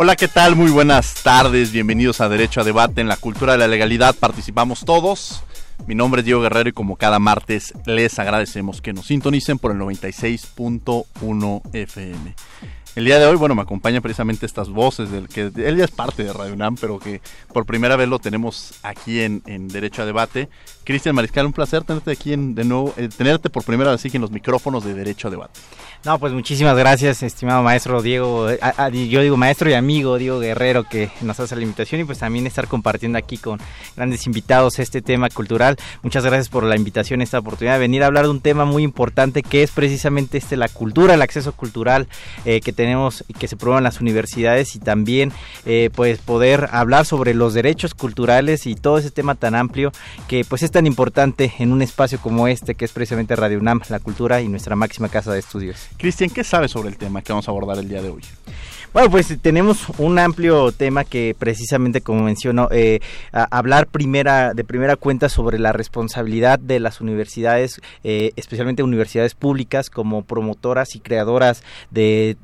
Hola, ¿qué tal? Muy buenas tardes. Bienvenidos a Derecho a Debate en la Cultura de la Legalidad. Participamos todos. Mi nombre es Diego Guerrero y como cada martes les agradecemos que nos sintonicen por el 96.1 FM. El día de hoy, bueno, me acompañan precisamente estas voces del que él ya es parte de Radio UNAM, pero que por primera vez lo tenemos aquí en, Derecho a Debate. Cristian Mariscal, un placer tenerte aquí en, de nuevo, eh, tenerte por primera vez aquí en los micrófonos de Derecho a Debate. No, pues muchísimas gracias, estimado maestro Diego, eh, yo digo maestro y amigo Diego Guerrero que nos hace la invitación y pues también estar compartiendo aquí con grandes invitados este tema cultural. Muchas gracias por la invitación, esta oportunidad de venir a hablar de un tema muy importante que es precisamente este la cultura, el acceso cultural eh, que tenemos y que se prueba en las universidades y también eh, pues poder hablar sobre los derechos culturales y todo ese tema tan amplio que pues es tan importante en un espacio como este que es precisamente Radio UNAM, la cultura y nuestra máxima casa de estudios. Cristian, ¿qué sabes sobre el tema que vamos a abordar el día de hoy? Bueno, pues tenemos un amplio tema que precisamente, como menciono, eh, hablar primera, de primera cuenta sobre la responsabilidad de las universidades, eh, especialmente universidades públicas, como promotoras y creadoras de,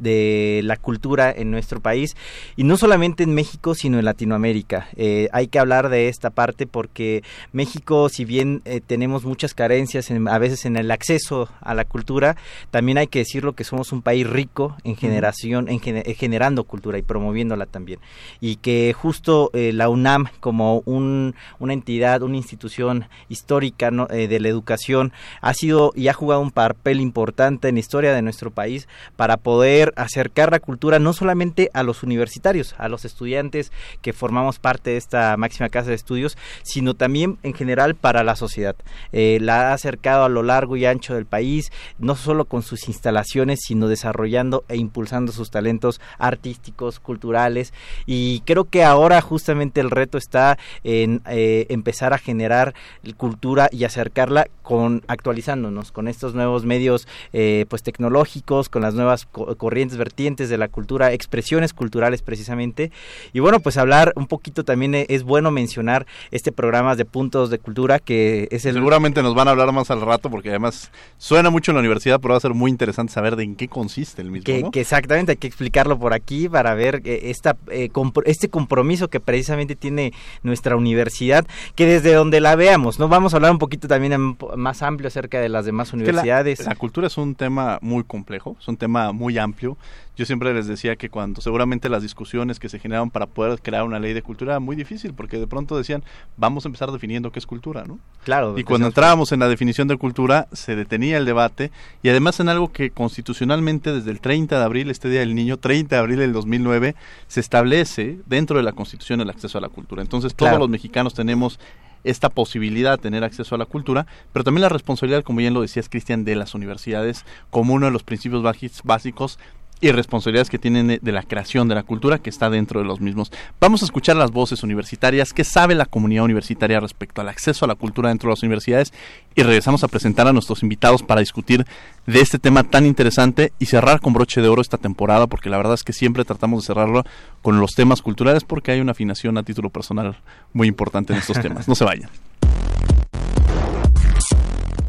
la cultura en nuestro país, y no solamente en México, sino en Latinoamérica. Eh, hay que hablar de esta parte porque México, si bien tenemos muchas carencias a veces en el acceso a la cultura, también hay que decirlo que somos un país rico en generación, en, en generando cultura y promoviéndola también. Y que justo eh, la UNAM como un, una entidad, una institución histórica eh, de la educación ha sido y ha jugado un papel importante en la historia de nuestro país para poder acercar la cultura no solamente a los universitarios, a los estudiantes que formamos parte de esta máxima casa de estudios, sino también en general para la sociedad. Eh, la ha acercado a lo largo y ancho del país, no solo con sus instalaciones, sino desarrollando e impulsando sus talentos artísticos, culturales y creo que ahora justamente el reto está en eh, empezar a generar cultura y acercarla con actualizándonos con estos nuevos medios eh, pues tecnológicos, con las nuevas corrientes vertientes de la cultura, expresiones culturales precisamente. Y bueno pues hablar un poquito también es bueno mencionar este programa de puntos de cultura que es el seguramente nos van a hablar más al rato porque además suena mucho en la universidad pero va a ser muy interesante saber de en qué consiste el mismo que, que exactamente hay que explicarlo por aquí para ver eh, esta, eh, este compromiso que precisamente tiene nuestra universidad, que desde donde la veamos, ¿no? Vamos a hablar un poquito también más amplio acerca de las demás universidades. la cultura es un tema muy complejo, es un tema muy amplio yo siempre les decía que cuando seguramente las discusiones que se generaban para poder crear una ley de cultura era muy difícil, porque de pronto decían, vamos a empezar definiendo qué es cultura, ¿no? Claro. Y cuando entrábamos en la definición de cultura, se detenía el debate, y además en algo que constitucionalmente desde el 30 de abril, este Día del Niño, 30 de abril del 2009, se establece dentro de la Constitución el acceso a la cultura. Entonces todos los mexicanos tenemos esta posibilidad de tener acceso a la cultura, pero también la responsabilidad, como bien lo decías Cristian, de las universidades como uno de los principios básicos y responsabilidades que tienen de la creación de la cultura que está dentro de los mismos. Vamos a escuchar las voces universitarias, qué sabe la comunidad universitaria respecto al acceso a la cultura dentro de las universidades y regresamos a presentar a nuestros invitados para discutir de este tema tan interesante y cerrar con broche de oro esta temporada porque la verdad es que siempre tratamos de cerrarlo con los temas culturales porque hay una afinación a título personal muy importante en estos temas. No se vayan.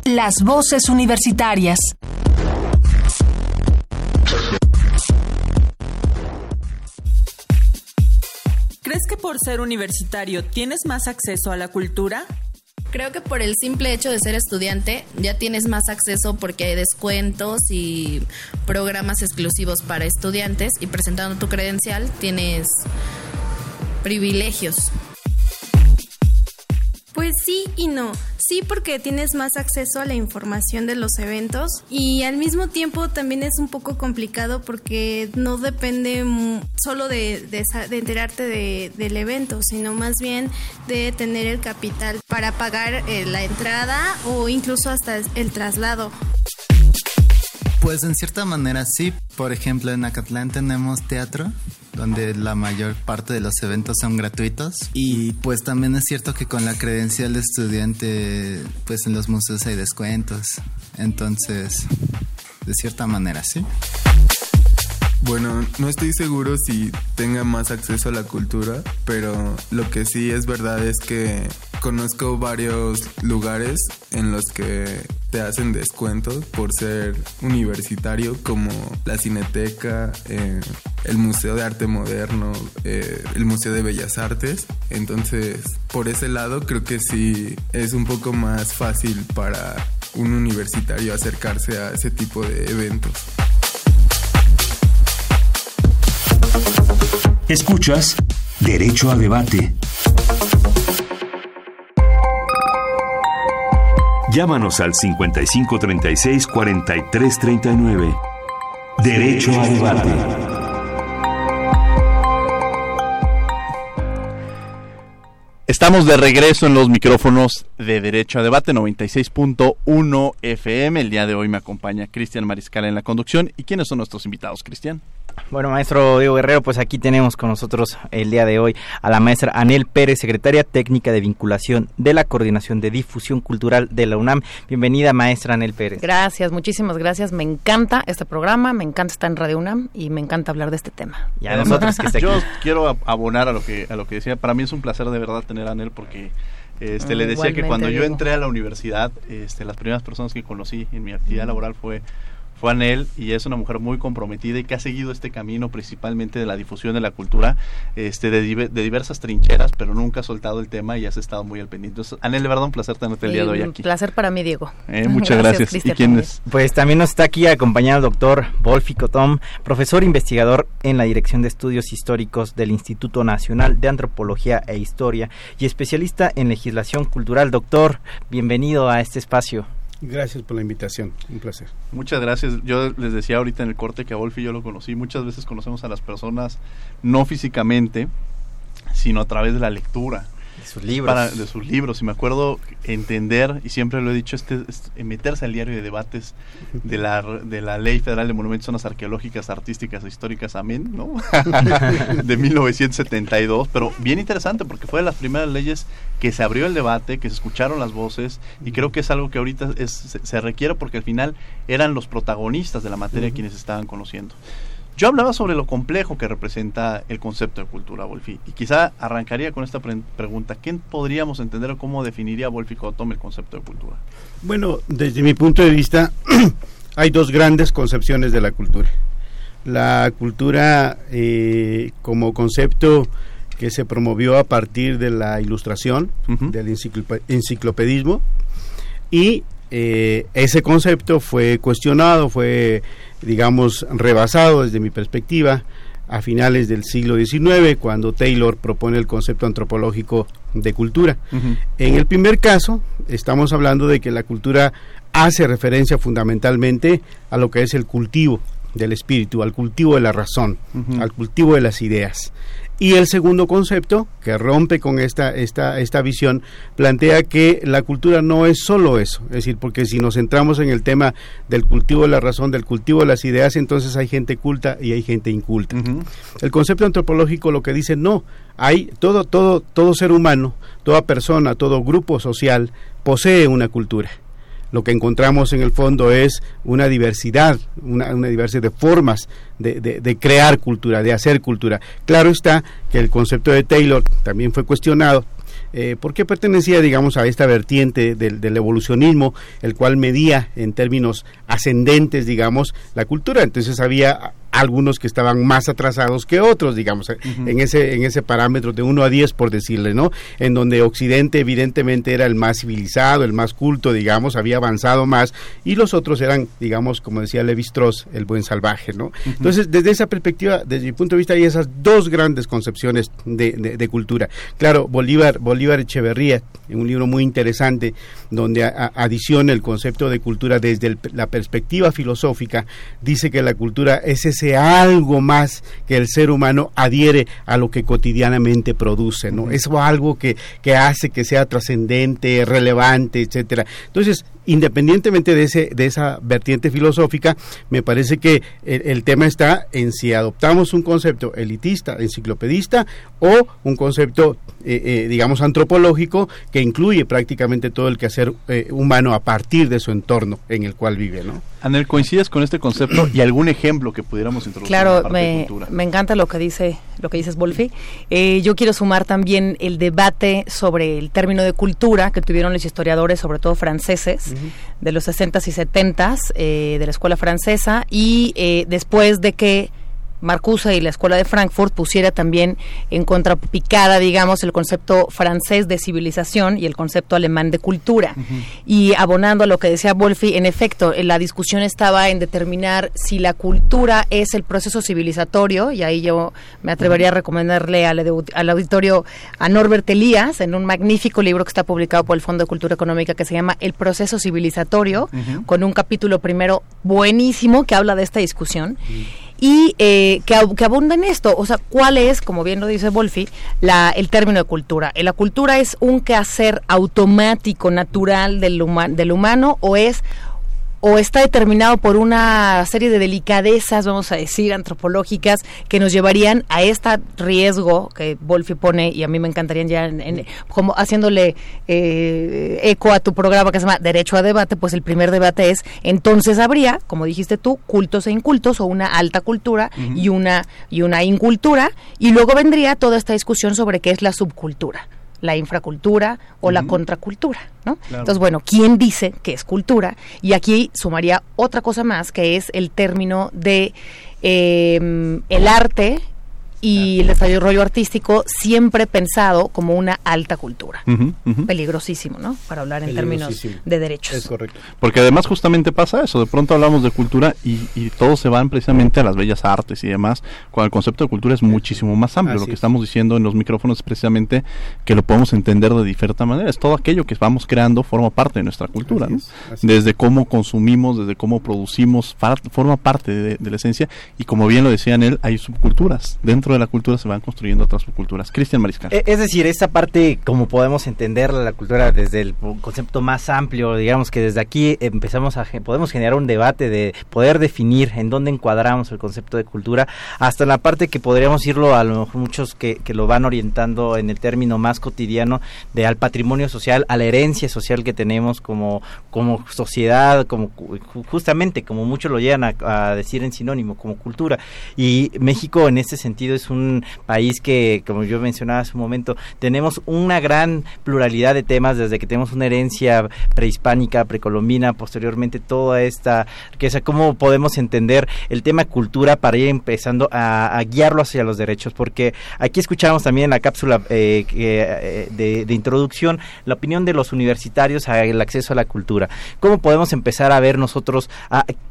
Las voces universitarias. ¿Crees que por ser universitario tienes más acceso a la cultura? Creo que por el simple hecho de ser estudiante ya tienes más acceso porque hay descuentos y programas exclusivos para estudiantes y presentando tu credencial tienes privilegios. Pues sí y no. Sí, porque tienes más acceso a la información de los eventos y al mismo tiempo también es un poco complicado porque no depende solo de, enterarte del evento, sino más bien de tener el capital para pagar eh, la entrada o incluso hasta el traslado. Pues en cierta manera sí. Por ejemplo, en Acatlán tenemos teatro donde la mayor parte de los eventos son gratuitos. Y pues también es cierto que con la credencial de estudiante, pues en los museos hay descuentos. Entonces, de cierta manera, sí. Bueno, no estoy seguro si tenga más acceso a la cultura, pero lo que sí es verdad es que conozco varios lugares en los que te hacen descuentos por ser universitario, como la Cineteca, eh, el Museo de Arte Moderno, eh, el Museo de Bellas Artes. Entonces, por ese lado, creo que sí es un poco más fácil para un universitario acercarse a ese tipo de eventos. Escuchas Derecho a Debate. Llámanos al 5536 4339. Derecho a Debate. Estamos de regreso en los micrófonos de Derecho a Debate 96.1 FM. El día de hoy me acompaña Cristian Mariscal en la conducción. ¿Y quiénes son nuestros invitados, Cristian? Bueno, maestro Diego Guerrero, pues aquí tenemos con nosotros el día de hoy a la maestra Anel Pérez, secretaria técnica de vinculación de la Coordinación de Difusión Cultural de la UNAM. Bienvenida, maestra Anel Pérez. Gracias, muchísimas gracias. Me encanta este programa, me encanta estar en Radio UNAM y me encanta hablar de este tema. Y a nosotros que Yo quiero abonar a lo que a lo que decía. Para mí es un placer de verdad tener a Anel porque este, le decía que cuando yo entré a la universidad, este, las primeras personas que conocí en mi actividad laboral fue fue Anel y es una mujer muy comprometida y que ha seguido este camino principalmente de la difusión de la cultura este de, diversas trincheras, pero nunca ha soltado el tema y has estado muy al pendiente. Entonces, Anel, de verdad un placer tenerte el día de hoy aquí. Un placer para mí, Diego. Eh, muchas gracias. ¿Y quién es? Pues también nos está aquí acompañado el doctor Wolfi Cotom, profesor investigador en la Dirección de Estudios Históricos del Instituto Nacional de Antropología e Historia y especialista en legislación cultural. Doctor, bienvenido a este espacio. Gracias por la invitación, un placer. Muchas gracias. Yo les decía ahorita en el corte que a Wolf y yo lo conocí. Muchas veces conocemos a las personas no físicamente, sino a través de la lectura sus libros. de sus libros. Y me acuerdo entender, y siempre lo he dicho, este, meterse al diario de debates de la, de la Ley Federal de Monumentos, Zonas Arqueológicas, Artísticas e Históricas, amén, ¿no? de 1972. Pero bien interesante porque fue de las primeras leyes que se abrió el debate, que se escucharon las voces, y creo que es algo que ahorita es, se, requiere porque al final eran los protagonistas de la materia quienes estaban conociendo. Yo hablaba sobre lo complejo que representa el concepto de cultura, Wolfi, y quizá arrancaría con esta pregunta. ¿Qué podríamos entender o cómo definiría Wolfi Cottom el concepto de cultura? Bueno, desde mi punto de vista, hay dos grandes concepciones de la cultura. La cultura eh, como concepto que se promovió a partir de la ilustración, del enciclopedismo, y eh, ese concepto fue cuestionado, fue digamos, rebasado desde mi perspectiva a finales del siglo XIX, cuando Taylor propone el concepto antropológico de cultura. En el primer caso, estamos hablando de que la cultura hace referencia fundamentalmente a lo que es el cultivo del espíritu, al cultivo de la razón, al cultivo de las ideas. Y el segundo concepto, que rompe con esta, esta, esta visión, plantea que la cultura no es solo eso. Es decir, porque si nos centramos en el tema del cultivo de la razón, del cultivo de las ideas, entonces hay gente culta y hay gente inculta. El concepto antropológico lo que dice, no, hay todo, todo, todo ser humano, toda persona, todo grupo social posee una cultura lo que encontramos en el fondo es una diversidad, una, diversidad de formas de, crear cultura, de hacer cultura. Claro está que el concepto de Taylor también fue cuestionado, eh, porque pertenecía, digamos, a esta vertiente del, del, evolucionismo, el cual medía en términos ascendentes, digamos, la cultura. Entonces había algunos que estaban más atrasados que otros, digamos, en ese en ese parámetro de 1 a 10 por decirle, ¿no? En donde Occidente evidentemente era el más civilizado, el más culto, digamos, había avanzado más y los otros eran, digamos, como decía Levi Strauss, el buen salvaje, ¿no? Entonces, desde esa perspectiva, desde mi punto de vista hay esas dos grandes concepciones de, de, cultura. Claro, Bolívar Bolívar Echeverría, en un libro muy interesante donde adiciona el concepto de cultura desde la perspectiva filosófica, dice que la cultura es ese algo más que el ser humano adhiere a lo que cotidianamente produce, ¿no? Es algo que, que hace que sea trascendente, relevante, etcétera. Entonces, independientemente de ese de esa vertiente filosófica, me parece que el, tema está en si adoptamos un concepto elitista, enciclopedista o un concepto, eh, eh, digamos, antropológico que incluye prácticamente todo el quehacer eh, humano a partir de su entorno en el cual vive, ¿no? Anel, ¿coincides con este concepto y algún ejemplo que pudiéramos introducir? Claro, me, me, encanta lo que dice, lo que dices, Wolfi. yo quiero sumar también el debate sobre el término de cultura que tuvieron los historiadores, sobre todo franceses, de los 60s y 70s de la escuela francesa y después de que Marcuse y la Escuela de Frankfurt pusiera también en contrapicada, digamos, el concepto francés de civilización y el concepto alemán de cultura. Y abonando a lo que decía Wolfi, en efecto, la discusión estaba en determinar si la cultura es el proceso civilizatorio, y ahí yo me atrevería a recomendarle al, al auditorio a Norbert Elías, en un magnífico libro que está publicado por el Fondo de Cultura Económica que se llama El proceso civilizatorio, con un capítulo primero buenísimo que habla de esta discusión y eh, que, que, abunda en esto. O sea, ¿cuál es, como bien lo dice Wolfi, la, el término de cultura? ¿La cultura es un quehacer automático, natural del, del humano o es o está determinado por una serie de delicadezas, vamos a decir, antropológicas, que nos llevarían a este riesgo que Wolfi pone, y a mí me encantaría ya, como haciéndole eh, eco a tu programa que se llama Derecho a Debate, pues el primer debate es, entonces habría, como dijiste tú, cultos e incultos, o una alta cultura y, una, y una incultura, y luego vendría toda esta discusión sobre qué es la subcultura la infracultura o la contracultura, ¿no? Entonces, bueno, ¿quién dice que es cultura? Y aquí sumaría otra cosa más, que es el término de eh, el arte y el desarrollo artístico siempre pensado como una alta cultura. Peligrosísimo, ¿no? Para hablar en términos de derechos. Es correcto. Porque además justamente pasa eso, de pronto hablamos de cultura y, y todos se van precisamente a las bellas artes y demás, cuando el concepto de cultura es muchísimo más amplio. lo que estamos diciendo en los micrófonos es precisamente que lo podemos entender de diferente manera. Es todo aquello que vamos creando forma parte de nuestra cultura, ¿no? Desde cómo consumimos, desde cómo producimos, forma parte de, de la esencia y como bien lo decían él, hay subculturas dentro de la cultura se van construyendo otras subculturas. Cristian Mariscal. E, es decir, esta parte, como podemos entender la cultura desde el concepto más amplio, digamos que desde aquí empezamos a, podemos generar un debate de poder definir en dónde encuadramos el concepto de cultura, hasta la parte que podríamos irlo a lo mejor muchos que, que lo van orientando en el término más cotidiano de al patrimonio social, a la herencia social que tenemos como, como sociedad, como justamente como muchos lo llegan a, a decir en sinónimo, como cultura. Y México en este sentido es un país que, como yo mencionaba hace un momento, tenemos una gran pluralidad de temas, desde que tenemos una herencia prehispánica, precolombina, posteriormente toda esta riqueza, cómo podemos entender el tema cultura para ir empezando a, guiarlo hacia los derechos, porque aquí escuchamos también en la cápsula eh, eh, de, introducción la opinión de los universitarios al acceso a la cultura. ¿Cómo podemos empezar a ver nosotros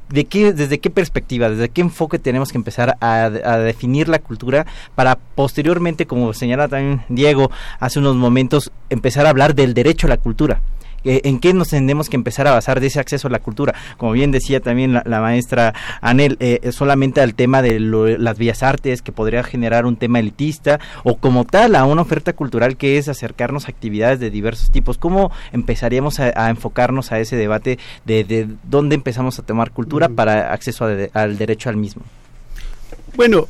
de qué, desde qué perspectiva, desde qué enfoque tenemos que empezar a definir la cultura para posteriormente, como señala también Diego hace unos momentos, empezar a hablar del derecho a la cultura. Eh, ¿En qué nos tenemos que empezar a basar de ese acceso a la cultura? Como bien decía también la, maestra Anel, eh, solamente al tema de las vías artes, que podría generar un tema elitista, o como tal a una oferta cultural que es acercarnos a actividades de diversos tipos. ¿Cómo empezaríamos a, enfocarnos a ese debate de, dónde empezamos a tomar cultura para acceso al derecho al mismo? Bueno,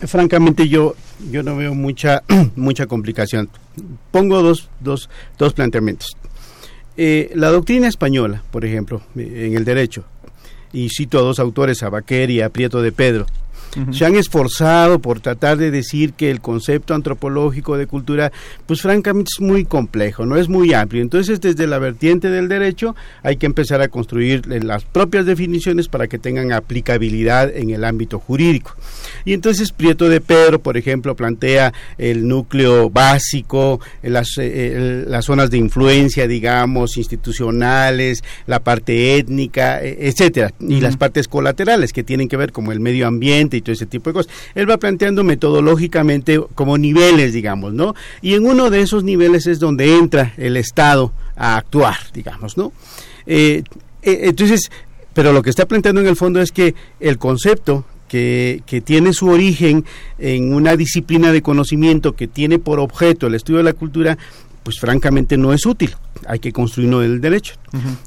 francamente yo yo no veo mucha mucha complicación. Pongo dos, dos, dos planteamientos. Eh, la doctrina española, por ejemplo, en el derecho, y cito a dos autores, a Baquer y a Prieto de Pedro, se han esforzado por tratar de decir que el concepto antropológico de cultura, pues francamente es muy complejo, no es muy amplio. Entonces, desde la vertiente del derecho hay que empezar a construir las propias definiciones para que tengan aplicabilidad en el ámbito jurídico. Y entonces Prieto de Pedro, por ejemplo, plantea el núcleo básico, las, eh, las zonas de influencia, digamos, institucionales, la parte étnica, e, etcétera, y las partes colaterales que tienen que ver como el medio ambiente y ese tipo de cosas. Él va planteando metodológicamente como niveles, digamos, ¿no? Y en uno de esos niveles es donde entra el Estado a actuar, digamos, ¿no? Eh, eh, entonces, pero lo que está planteando en el fondo es que el concepto que, que, tiene su origen en una disciplina de conocimiento que tiene por objeto el estudio de la cultura, pues francamente no es útil. Hay que construirlo del derecho.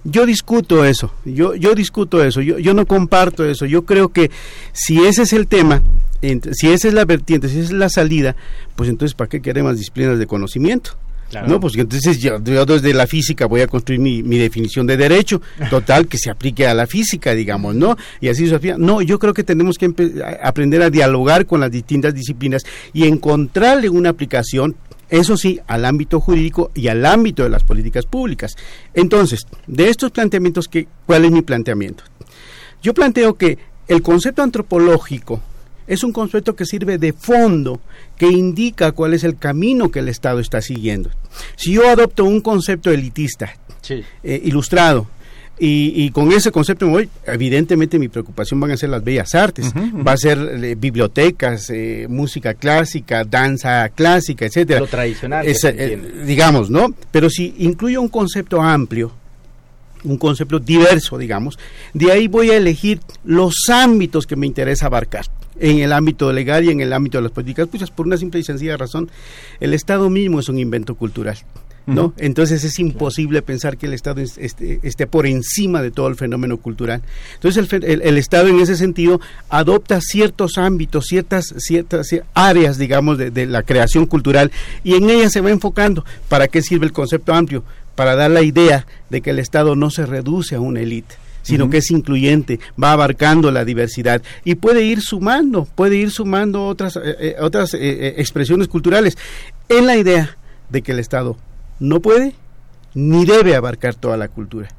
Yo discuto eso, yo, yo discuto eso, yo, yo no comparto eso. Yo creo que si ese es el tema, si esa es la vertiente, si esa es la salida, pues entonces ¿para qué queremos disciplinas de conocimiento? No, pues entonces yo, desde la física voy a construir mi, definición de derecho total que se aplique a la física, digamos, ¿no? Y así Sofía. No, yo creo que tenemos que aprender a dialogar con las distintas disciplinas y encontrarle una aplicación eso sí, al ámbito jurídico y al ámbito de las políticas públicas. Entonces, de estos planteamientos, ¿cuál es mi planteamiento? Yo planteo que el concepto antropológico es un concepto que sirve de fondo, que indica cuál es el camino que el Estado está siguiendo. Si yo adopto un concepto elitista, eh, ilustrado, y, con ese concepto voy, evidentemente mi preocupación van a ser las bellas artes, va a ser eh, bibliotecas, eh, música clásica, danza clásica, etcétera. Lo tradicional. digamos, ¿no? Pero si incluyo un concepto amplio, un concepto diverso, digamos, de ahí voy a elegir los ámbitos que me interesa abarcar en el ámbito legal y en el ámbito de las políticas públicas, por una simple y sencilla razón, el Estado mismo es un invento cultural. ¿No? Entonces es imposible pensar que el Estado esté, por encima de todo el fenómeno cultural. Entonces el, Estado en ese sentido adopta ciertos ámbitos, ciertas, ciertas áreas, digamos, de, de, la creación cultural y en ellas se va enfocando. ¿Para qué sirve el concepto amplio? Para dar la idea de que el Estado no se reduce a una élite sino que es incluyente, va abarcando la diversidad y puede ir sumando, puede ir sumando otras, eh, eh, otras eh, expresiones culturales en la idea de que el Estado no puede ni debe abarcar toda la cultura,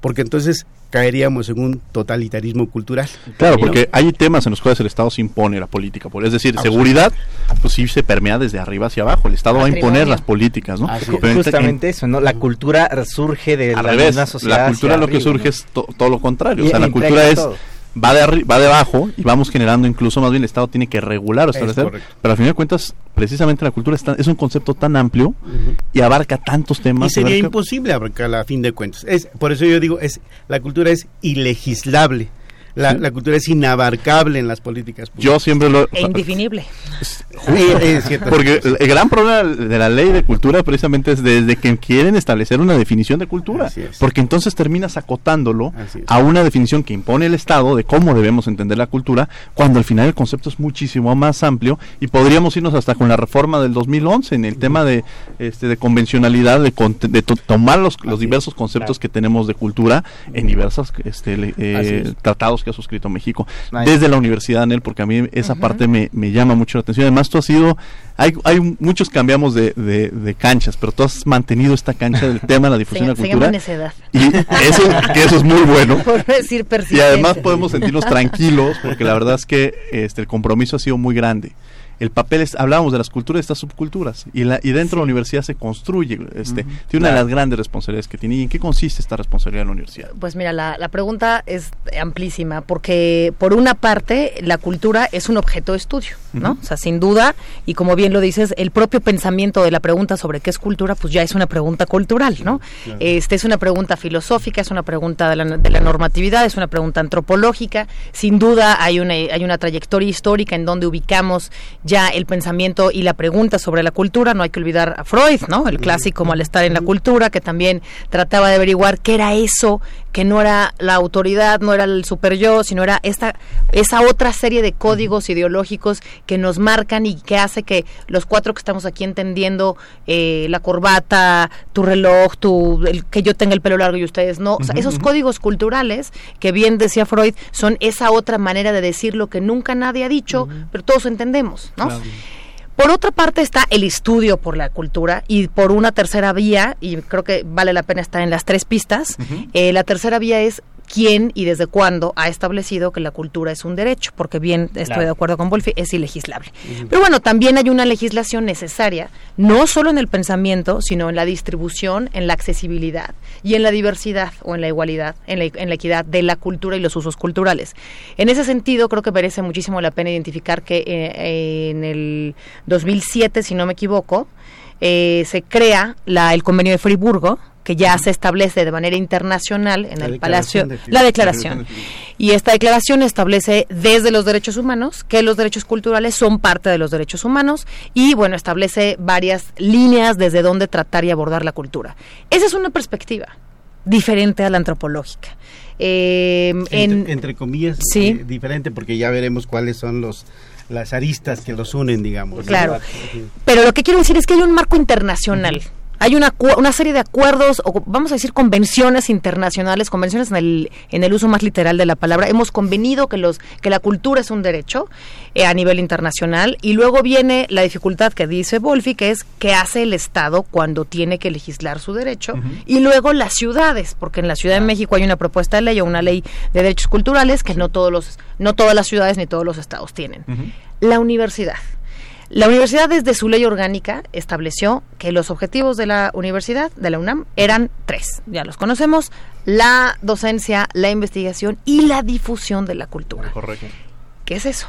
porque entonces caeríamos en un totalitarismo cultural. Claro, porque hay temas en los cuales el Estado se impone la política, es decir, seguridad, pues sí se permea desde arriba hacia abajo, el Estado va a imponer las políticas, ¿no? justamente eso, ¿no? La cultura surge de la revés, sociedad. La cultura lo que surge es todo lo contrario, o sea, la cultura es va de va de abajo y vamos generando incluso más bien el Estado tiene que regular o establecer, pero al final de cuentas precisamente la cultura es un concepto tan amplio y abarca tantos temas. Y sería imposible abarcarla a fin de cuentas. Es, por eso yo digo, es la cultura es ilegislable la, cultura es inabarcable en las políticas públicas. Yo siempre lo... E indefinible. porque el gran problema de la ley de cultura precisamente es desde que quieren establecer una definición de cultura. Porque entonces terminas acotándolo a una definición que impone el Estado de cómo debemos entender la cultura, cuando al final el concepto es muchísimo más amplio y podríamos irnos hasta con la reforma del 2011 en el tema de, este, de convencionalidad, de, de tomar los, los diversos conceptos que tenemos de cultura en diversos este, eh, tratados que ha suscrito México desde la universidad, Anel, porque a mí esa parte me, llama mucho la atención. Además, tú has sido, hay, hay muchos cambiamos de, de, canchas, pero tú has mantenido esta cancha del tema de la difusión de la cultura. Y eso, que eso es muy bueno. y además podemos sentirnos tranquilos, porque la verdad es que este, el compromiso ha sido muy grande el papel es, hablábamos de las culturas de estas subculturas y, la, y dentro de la universidad se construye, este, tiene una de las grandes responsabilidades que tiene. ¿Y en qué consiste esta responsabilidad de la universidad? Pues mira, la, pregunta es amplísima, porque por una parte la cultura es un objeto de estudio, ¿no? O sea, sin duda, y como bien lo dices, el propio pensamiento de la pregunta sobre qué es cultura, pues ya es una pregunta cultural, ¿no? Este es una pregunta filosófica, es una pregunta de la, de la normatividad, es una pregunta antropológica, sin duda hay una, hay una trayectoria histórica en donde ubicamos ya el pensamiento y la pregunta sobre la cultura. No hay que olvidar a Freud, ¿no? El clásico malestar en la cultura, que también trataba de averiguar qué era eso que no era la autoridad, no era el super yo, sino era esta esa otra serie de códigos ideológicos que nos marcan y que hace que los cuatro que estamos aquí entendiendo eh, la corbata, tu reloj, tu el, que yo tenga el pelo largo y ustedes no, o sea, esos códigos culturales que bien decía Freud son esa otra manera de decir lo que nunca nadie ha dicho, pero todos entendemos, ¿no? Por otra parte está el estudio por la cultura y por una tercera vía, y creo que vale la pena estar en las tres pistas, eh, la tercera vía es quién y desde cuándo ha establecido que la cultura es un derecho, porque bien estoy Claro. de acuerdo con Wolfi, es ilegislable. Pero bueno, también hay una legislación necesaria, no solo en el pensamiento, sino en la distribución, en la accesibilidad y en la diversidad o en la igualdad, en la, en la equidad de la cultura y los usos culturales. En ese sentido, creo que merece muchísimo la pena identificar que eh, en el 2007, si no me equivoco, eh, se crea la, el convenio de Friburgo, que ya se establece de manera internacional en La el Palacio, de la declaración. Y esta declaración establece desde los derechos humanos que los derechos culturales son parte de los derechos humanos y bueno, establece varias líneas desde donde tratar y abordar la cultura. Esa es una perspectiva diferente a la antropológica. Eh, entre, en, entre comillas Sí. eh, diferente porque ya veremos cuáles son los las aristas que los unen digamos ¿no? Claro. Pero lo que quiero decir es que hay un marco internacional. Hay una, una serie de acuerdos, o vamos a decir convenciones internacionales, convenciones en el, en el uso más literal de la palabra. Hemos convenido que, los, que la cultura es un derecho eh, a nivel internacional. Y luego viene la dificultad que dice Wolfi, que es qué hace el Estado cuando tiene que legislar su derecho. Y luego las ciudades, porque en la Ciudad de México hay una propuesta de ley o una ley de derechos culturales que no, todos los, no todas las ciudades ni todos los estados tienen. La universidad. La universidad desde su ley orgánica estableció que los objetivos de la universidad, de la UNAM, eran tres. Ya los conocemos, la docencia, la investigación y la difusión de la cultura. Correcto. ¿Qué es eso?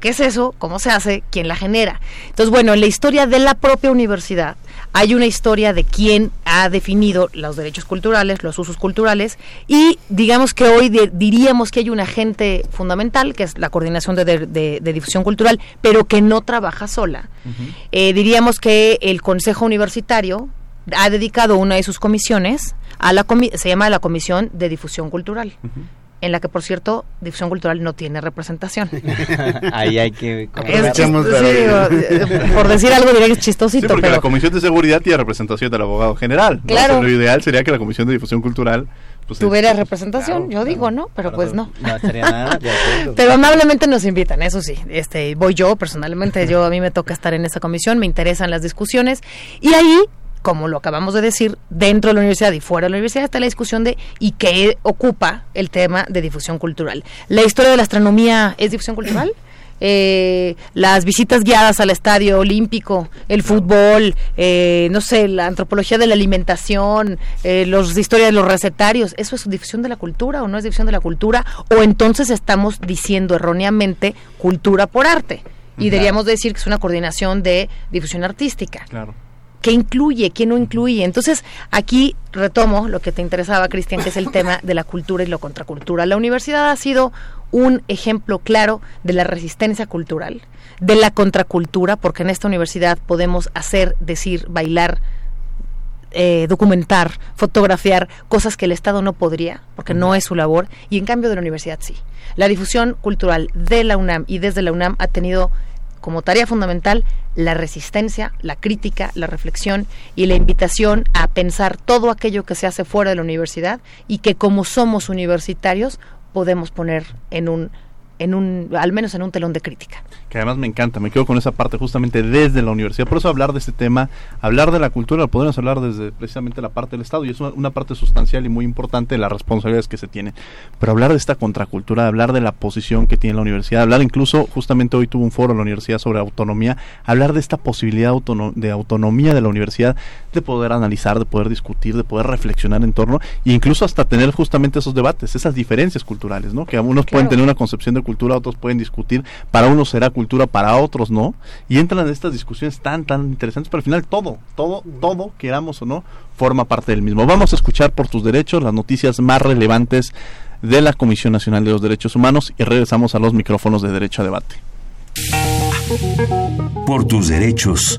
¿Qué es eso? ¿Cómo se hace? ¿Quién la genera? Entonces, bueno, en la historia de la propia universidad hay una historia de quién ha definido los derechos culturales, los usos culturales, y digamos que hoy di- diríamos que hay un agente fundamental, que es la coordinación de, de- de- de difusión cultural, pero que no trabaja sola. Eh, diríamos que el Consejo Universitario ha dedicado una de sus comisiones a la comi- se llama la Comisión de Difusión Cultural. En la que, por cierto, difusión cultural no tiene representación. Ahí hay que Es chist- para- sí, digo, eh, por decir algo diría que es chistosito, Sí, porque pero la Comisión de Seguridad tiene representación del abogado general. ¿no? Claro. O sea, lo ideal sería que la Comisión de Difusión Cultural pues, tuviera es- representación, yo digo, ¿no? Pero pues no. No estaría nada. Pero amablemente nos invitan, eso sí. Este, voy yo personalmente, yo a mí me toca estar en esa comisión, me interesan las discusiones y ahí, como lo acabamos de decir, dentro de la universidad y fuera de la universidad está la discusión de y qué ocupa el tema de difusión cultural. La historia de la astronomía es difusión cultural. Eh, las visitas guiadas al estadio olímpico, el fútbol, eh, no sé, la antropología de la alimentación, eh, los historia de los recetarios, ¿eso es difusión de la cultura o no es difusión de la cultura? O entonces estamos diciendo erróneamente cultura por arte y Claro. deberíamos decir que es una coordinación de difusión artística. Claro. ¿Qué incluye? ¿Qué no incluye? Entonces, aquí retomo lo que te interesaba, Cristian, que es el tema de la cultura y la contracultura. La universidad ha sido un ejemplo claro de la resistencia cultural, de la contracultura, porque en esta universidad podemos hacer, decir, bailar, eh, documentar, fotografiar cosas que el Estado no podría, porque no es su labor, y en cambio de la universidad sí. La difusión cultural de la UNAM y desde la UNAM ha tenido como tarea fundamental la resistencia, la crítica, la reflexión y la invitación a pensar todo aquello que se hace fuera de la universidad y que como somos universitarios podemos poner en un en un al menos en un telón de crítica. que además me encanta, me quedo con esa parte justamente desde la universidad. Por eso hablar de este tema, hablar de la cultura, lo podemos hablar desde precisamente la parte del Estado y es una, una parte sustancial y muy importante de las responsabilidades que se tienen. Pero hablar de esta contracultura, hablar de la posición que tiene la universidad, hablar incluso, justamente hoy tuvo un foro en la universidad sobre autonomía, hablar de esta posibilidad autono- de autonomía de la universidad, de poder analizar, de poder discutir, de poder reflexionar en torno e incluso hasta tener justamente esos debates, esas diferencias culturales, ¿no? Que unos pueden tener una concepción de cultura, otros pueden discutir, para unos será cultura, para otros no, y entran en estas discusiones tan, tan interesantes, pero al final todo, todo, todo, queramos o no, forma parte del mismo. Vamos a escuchar por tus derechos las noticias más relevantes de la Comisión Nacional de los Derechos Humanos y regresamos a los micrófonos de Derecho a Debate. Por tus derechos.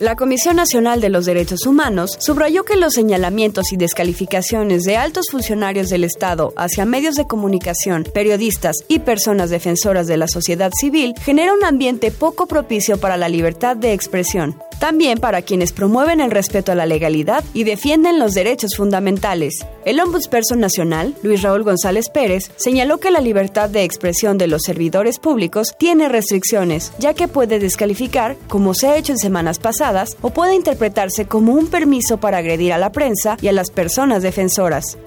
La Comisión Nacional de los Derechos Humanos subrayó que los señalamientos y descalificaciones de altos funcionarios del Estado hacia medios de comunicación, periodistas y personas defensoras de la sociedad civil genera un ambiente poco propicio para la libertad de expresión. También para quienes promueven el respeto a la legalidad y defienden los derechos fundamentales. El Ombudsperson Nacional, Luis Raúl González Pérez, señaló que la libertad de expresión de los servidores públicos tiene restricciones, ya que puede descalificar, como se ha hecho en semanas pasadas, o puede interpretarse como un permiso para agredir a la prensa y a las personas defensoras.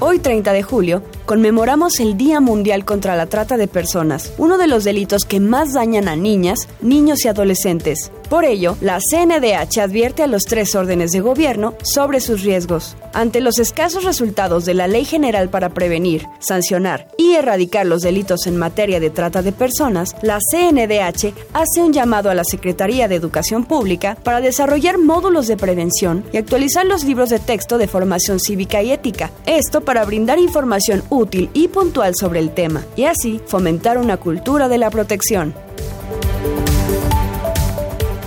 Hoy 30 de julio, conmemoramos el Día Mundial contra la Trata de Personas, uno de los delitos que más dañan a niñas, niños y adolescentes. Por ello, la CNDH advierte a los tres órdenes de gobierno sobre sus riesgos. Ante los escasos resultados de la Ley General para prevenir, sancionar y erradicar los delitos en materia de trata de personas, la CNDH hace un llamado a la Secretaría de Educación Pública para desarrollar módulos de prevención y actualizar los libros de texto de formación cívica y ética. Esto para brindar información útil y puntual sobre el tema y así fomentar una cultura de la protección.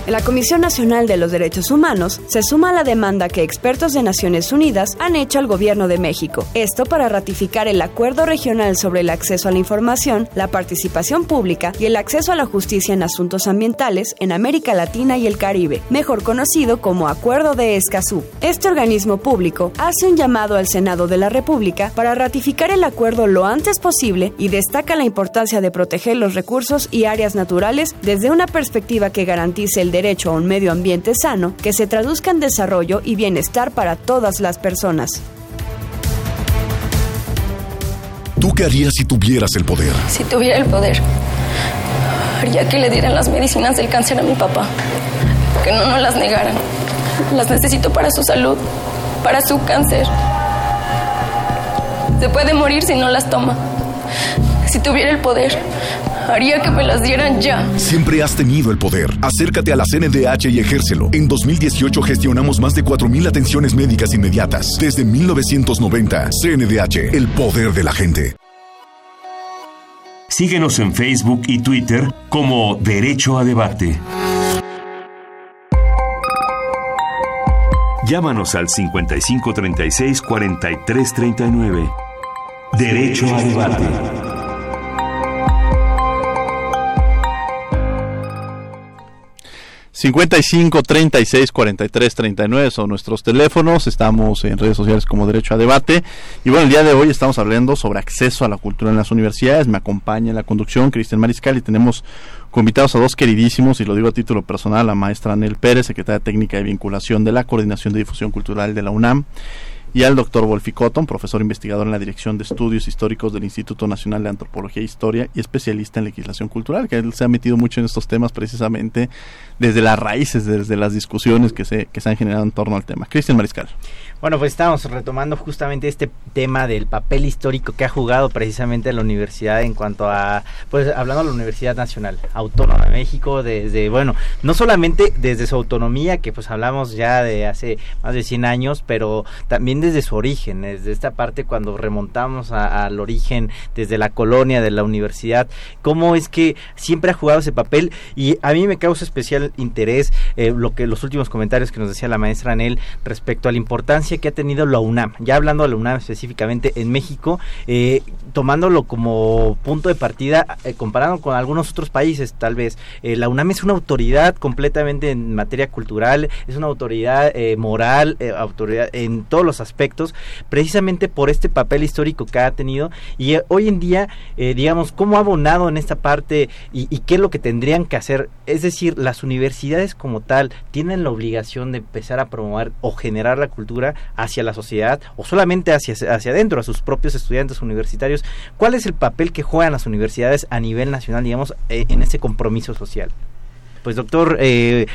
La Comisión Nacional de los Derechos Humanos se suma a la demanda que expertos de Naciones Unidas han hecho al Gobierno de México. Esto para ratificar el Acuerdo Regional sobre el Acceso a la Información, la Participación Pública y el Acceso a la Justicia en Asuntos Ambientales en América Latina y el Caribe, mejor conocido como Acuerdo de Escazú. Este organismo público hace un llamado al Senado de la República para ratificar el acuerdo lo antes posible y destaca la importancia de proteger los recursos y áreas naturales desde una perspectiva que garantice el derecho a un medio ambiente sano que se traduzca en desarrollo y bienestar para todas las personas. ¿Tú qué harías si tuvieras el poder? Si tuviera el poder, haría que le dieran las medicinas del cáncer a mi papá, que no nos las negaran. Las necesito para su salud, para su cáncer. Se puede morir si no las toma. Si tuviera el poder, haría que me las dieran ya. Siempre has tenido el poder. Acércate a la CNDH y ejércelo. En 2018 gestionamos más de 4.000 atenciones médicas inmediatas. Desde 1990, CNDH, el poder de la gente. Síguenos en Facebook y Twitter como Derecho a Debate. Llámanos al 5536 4339. Derecho a Debate. 55 36 43 39 son nuestros teléfonos. Estamos en redes sociales como Derecho a Debate. Y bueno, el día de hoy estamos hablando sobre acceso a la cultura en las universidades. Me acompaña en la conducción Cristian Mariscal y tenemos invitados a dos queridísimos, y lo digo a título personal, la maestra Anel Pérez, secretaria técnica de vinculación de la Coordinación de Difusión Cultural de la UNAM y al doctor Wolfi Cotton, profesor investigador en la Dirección de Estudios Históricos del Instituto Nacional de Antropología e Historia y especialista en legislación cultural, que él se ha metido mucho en estos temas precisamente desde las raíces, desde las discusiones que se, que se han generado en torno al tema. Cristian Mariscal. Bueno, pues estamos retomando justamente este tema del papel histórico que ha jugado precisamente la universidad en cuanto a, pues hablando de la Universidad Nacional Autónoma de México, desde, bueno, no solamente desde su autonomía, que pues hablamos ya de hace más de 100 años, pero también desde su origen, desde esta parte cuando remontamos al origen, desde la colonia de la universidad, cómo es que siempre ha jugado ese papel y a mí me causa especial interés eh, lo que los últimos comentarios que nos decía la maestra Anel respecto a la importancia que ha tenido la UNAM, ya hablando de la UNAM específicamente en México, eh, tomándolo como punto de partida, eh, comparando con algunos otros países tal vez. Eh, la UNAM es una autoridad completamente en materia cultural, es una autoridad moral, autoridad en todos los aspectos, precisamente por este papel histórico que ha tenido y hoy en día, digamos, cómo ha abonado en esta parte y qué es lo que tendrían que hacer. Es decir, las universidades como tal tienen la obligación de empezar a promover o generar la cultura hacia la sociedad o solamente hacia, hacia adentro, a sus propios estudiantes universitarios. ¿Cuál es el papel que juegan las universidades a nivel nacional, digamos, eh, en ese compromiso social? Pues doctor eh,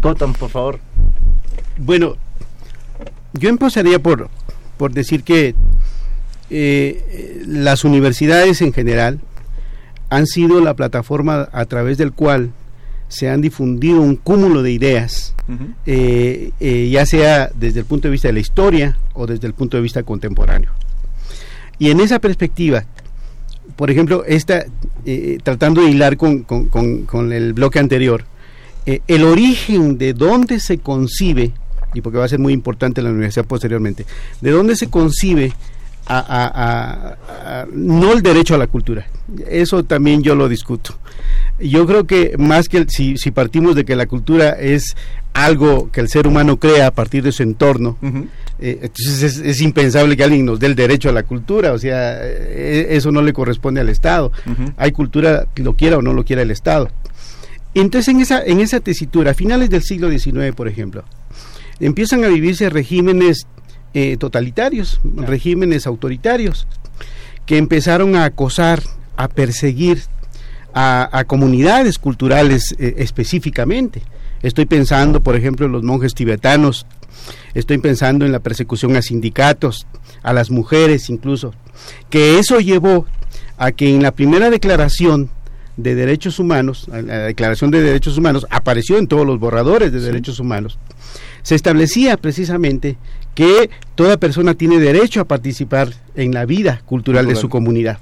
por favor. Bueno, yo empezaría por, por decir que eh, las universidades en general han sido la plataforma a través del cual se han difundido un cúmulo de ideas, eh, eh, ya sea desde el punto de vista de la historia o desde el punto de vista contemporáneo. Y en esa perspectiva, por ejemplo, esta, eh, tratando de hilar con, con, el bloque anterior, el origen de dónde se concibe, y porque va a ser muy importante en la universidad posteriormente, de dónde se concibe a, no el derecho a la cultura. Eso también yo lo discuto. Yo creo que más que si, si partimos de que la cultura es algo que el ser humano crea a partir de su entorno, eh, entonces es, impensable que alguien nos dé el derecho a la cultura, o sea, eh, eso no le corresponde al Estado. Hay cultura, lo quiera o no lo quiera el Estado. Entonces en esa, en esa tesitura, a finales del siglo XIX, por ejemplo, empiezan a vivirse regímenes eh, totalitarios, regímenes autoritarios, que empezaron a acosar, a perseguir a, comunidades culturales eh, específicamente. Estoy pensando, por ejemplo, en los monjes tibetanos, estoy pensando en la persecución a sindicatos, a las mujeres incluso, que eso llevó a que en la primera declaración de derechos humanos, la declaración de derechos humanos apareció en todos los borradores de derechos humanos, se establecía precisamente que toda persona tiene derecho a participar en la vida cultural de su comunidad.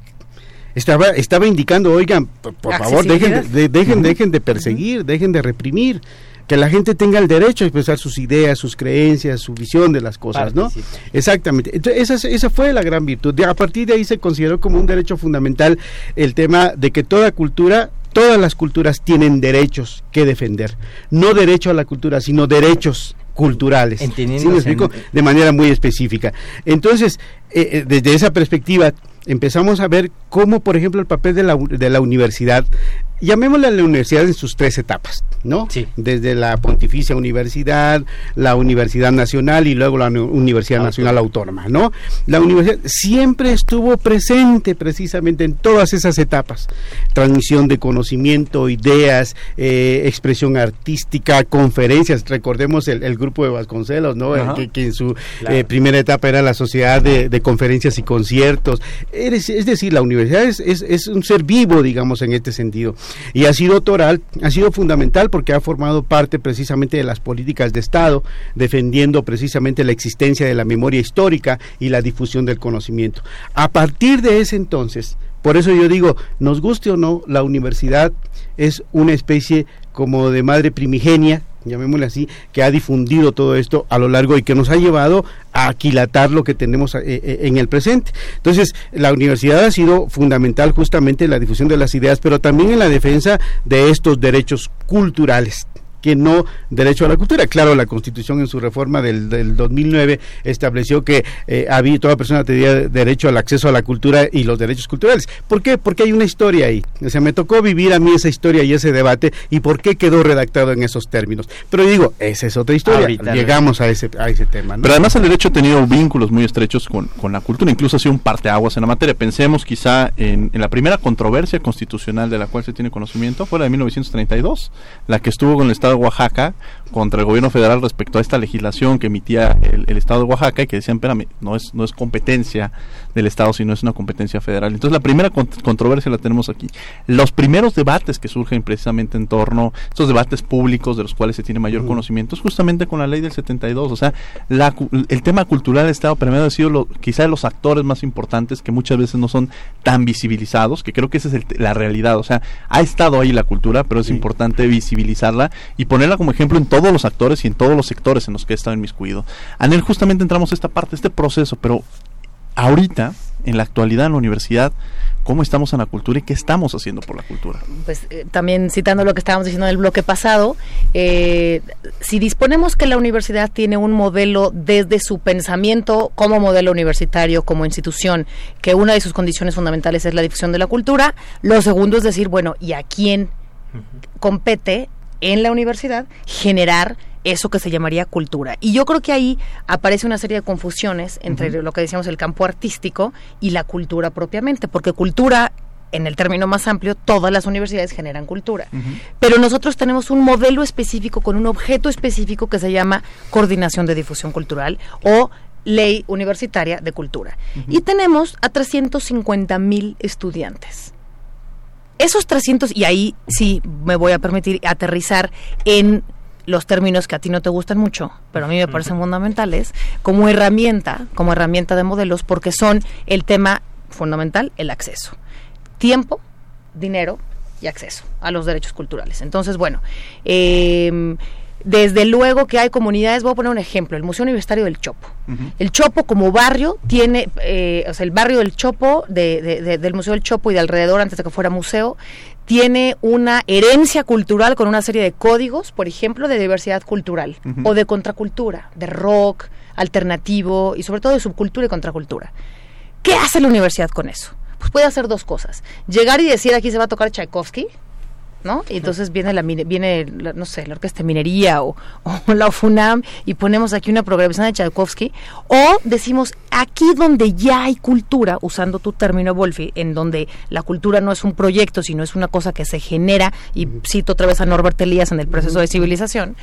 Estaba, estaba indicando, oigan, por, favor, dejen de, dejen, dejen de perseguir, dejen de reprimir, que la gente tenga el derecho a expresar sus ideas, sus creencias, su visión de las cosas, ¿no? Exactamente. Entonces, esa, esa fue la gran virtud. a partir de ahí se consideró como un derecho fundamental el tema de que toda cultura todas las culturas tienen derechos que defender. No derecho a la cultura, sino derechos culturales. ¿Sí me explico? De manera muy específica. Entonces, eh, eh, desde esa perspectiva, empezamos a ver cómo, por ejemplo, el papel de la, de la universidad llamémosle a la universidad en sus tres etapas, ¿no? Sí. Desde la Pontificia Universidad, la Universidad Nacional y luego la Universidad Nacional Autónoma, ¿no? La universidad siempre estuvo presente precisamente en todas esas etapas. Transmisión de conocimiento, ideas, eh, expresión artística, conferencias. Recordemos el, grupo de Vasconcelos, ¿no? Que, en su eh, primera etapa era la Sociedad de, Conferencias y Conciertos. Es, decir, la universidad es, es un ser vivo, digamos, en este sentido. Y ha sido toral, ha sido fundamental porque ha formado parte precisamente de las políticas de Estado, defendiendo precisamente la existencia de la memoria histórica y la difusión del conocimiento. A partir de ese entonces, por eso yo digo, nos guste o no, la universidad es una especie como de madre primigenia llamémosle así, que ha difundido todo esto a lo largo y que nos ha llevado a aquilatar lo que tenemos eh, eh, en el presente. Entonces, la universidad ha sido fundamental justamente en la difusión de las ideas, pero también en la defensa de estos derechos culturales que no derecho a la cultura. Claro, la Constitución en su reforma del, del 2009 estableció que eh, había, toda persona tenía derecho al acceso a la cultura y los derechos culturales. ¿Por qué? Porque hay una historia ahí. O sea, me tocó vivir a mí esa historia y ese debate y por qué quedó redactado en esos términos. Pero digo, esa es otra historia. Llegamos a ese, a ese tema. Pero además el derecho ha tenido vínculos muy estrechos con, con la cultura, incluso ha sido un parteaguas en la materia. Pensemos quizá en, en la primera controversia constitucional de la cual se tiene conocimiento, fue la de 1932, la que estuvo con el Estado Oaxaca contra el gobierno federal respecto a esta legislación que emitía el, Estado de Oaxaca y que decían, espérame, no es, no es competencia del Estado, sino es una competencia federal. Entonces la primera controversia la tenemos aquí. Los primeros debates que surgen precisamente en torno, estos debates públicos de los cuales se tiene mayor conocimiento, es justamente con la ley del 72. O sea, la, el tema cultural del Estado primero ha sido lo, quizá de los actores más importantes que muchas veces no son tan visibilizados, que creo que esa es la realidad. O sea, ha estado ahí la cultura, pero es importante visibilizarla y ponerla como ejemplo en todos los actores y en todos los sectores en los que he estado inmiscuido. En él justamente entramos a esta parte, este proceso, pero ahorita, en la actualidad en la universidad, cómo estamos en la cultura y qué estamos haciendo por la cultura. Pues eh, también citando lo que estábamos diciendo en el bloque pasado, eh, si disponemos que la universidad tiene un modelo desde su pensamiento como modelo universitario, como institución, que una de sus condiciones fundamentales es la difusión de la cultura, lo segundo es decir, bueno, ¿y a quién compete en la universidad generar eso que se llamaría cultura. Y yo creo que ahí aparece una serie de confusiones entre lo que decíamos el campo artístico y la cultura propiamente, porque cultura en el término más amplio, todas las universidades generan cultura. Pero nosotros tenemos un modelo específico con un objeto específico que se llama coordinación de difusión cultural o ley universitaria de cultura. Y tenemos a 350 mil estudiantes esos 300, y ahí sí me voy a permitir aterrizar en los términos que a ti no te gustan mucho, pero a mí me parecen fundamentales, como herramienta, como herramienta de modelos, porque son el tema fundamental, el acceso. Tiempo, dinero y acceso a los derechos culturales. Entonces, bueno, eh, desde luego que hay comunidades, voy a poner un ejemplo, el Museo Universitario del Chopo. El Chopo como barrio tiene, eh, o sea, el barrio del Chopo, de, de, de, del Museo del Chopo y de alrededor, antes de que fuera museo, tiene una herencia cultural con una serie de códigos, por ejemplo, de diversidad cultural uh -huh. o de contracultura, de rock alternativo y sobre todo de subcultura y contracultura. ¿Qué hace la universidad con eso? Pues puede hacer dos cosas. Llegar y decir aquí se va a tocar Tchaikovsky, ¿no? Y entonces viene la viene la, no sé, la orquesta de minería o, o, la UFUNAM y ponemos aquí una programación de Tchaikovsky o decimos aquí donde ya hay cultura, usando tu término Wolfi, en donde la cultura no es un proyecto, sino es una cosa que se genera y cito otra vez a Norbert Elias en el proceso de civilización.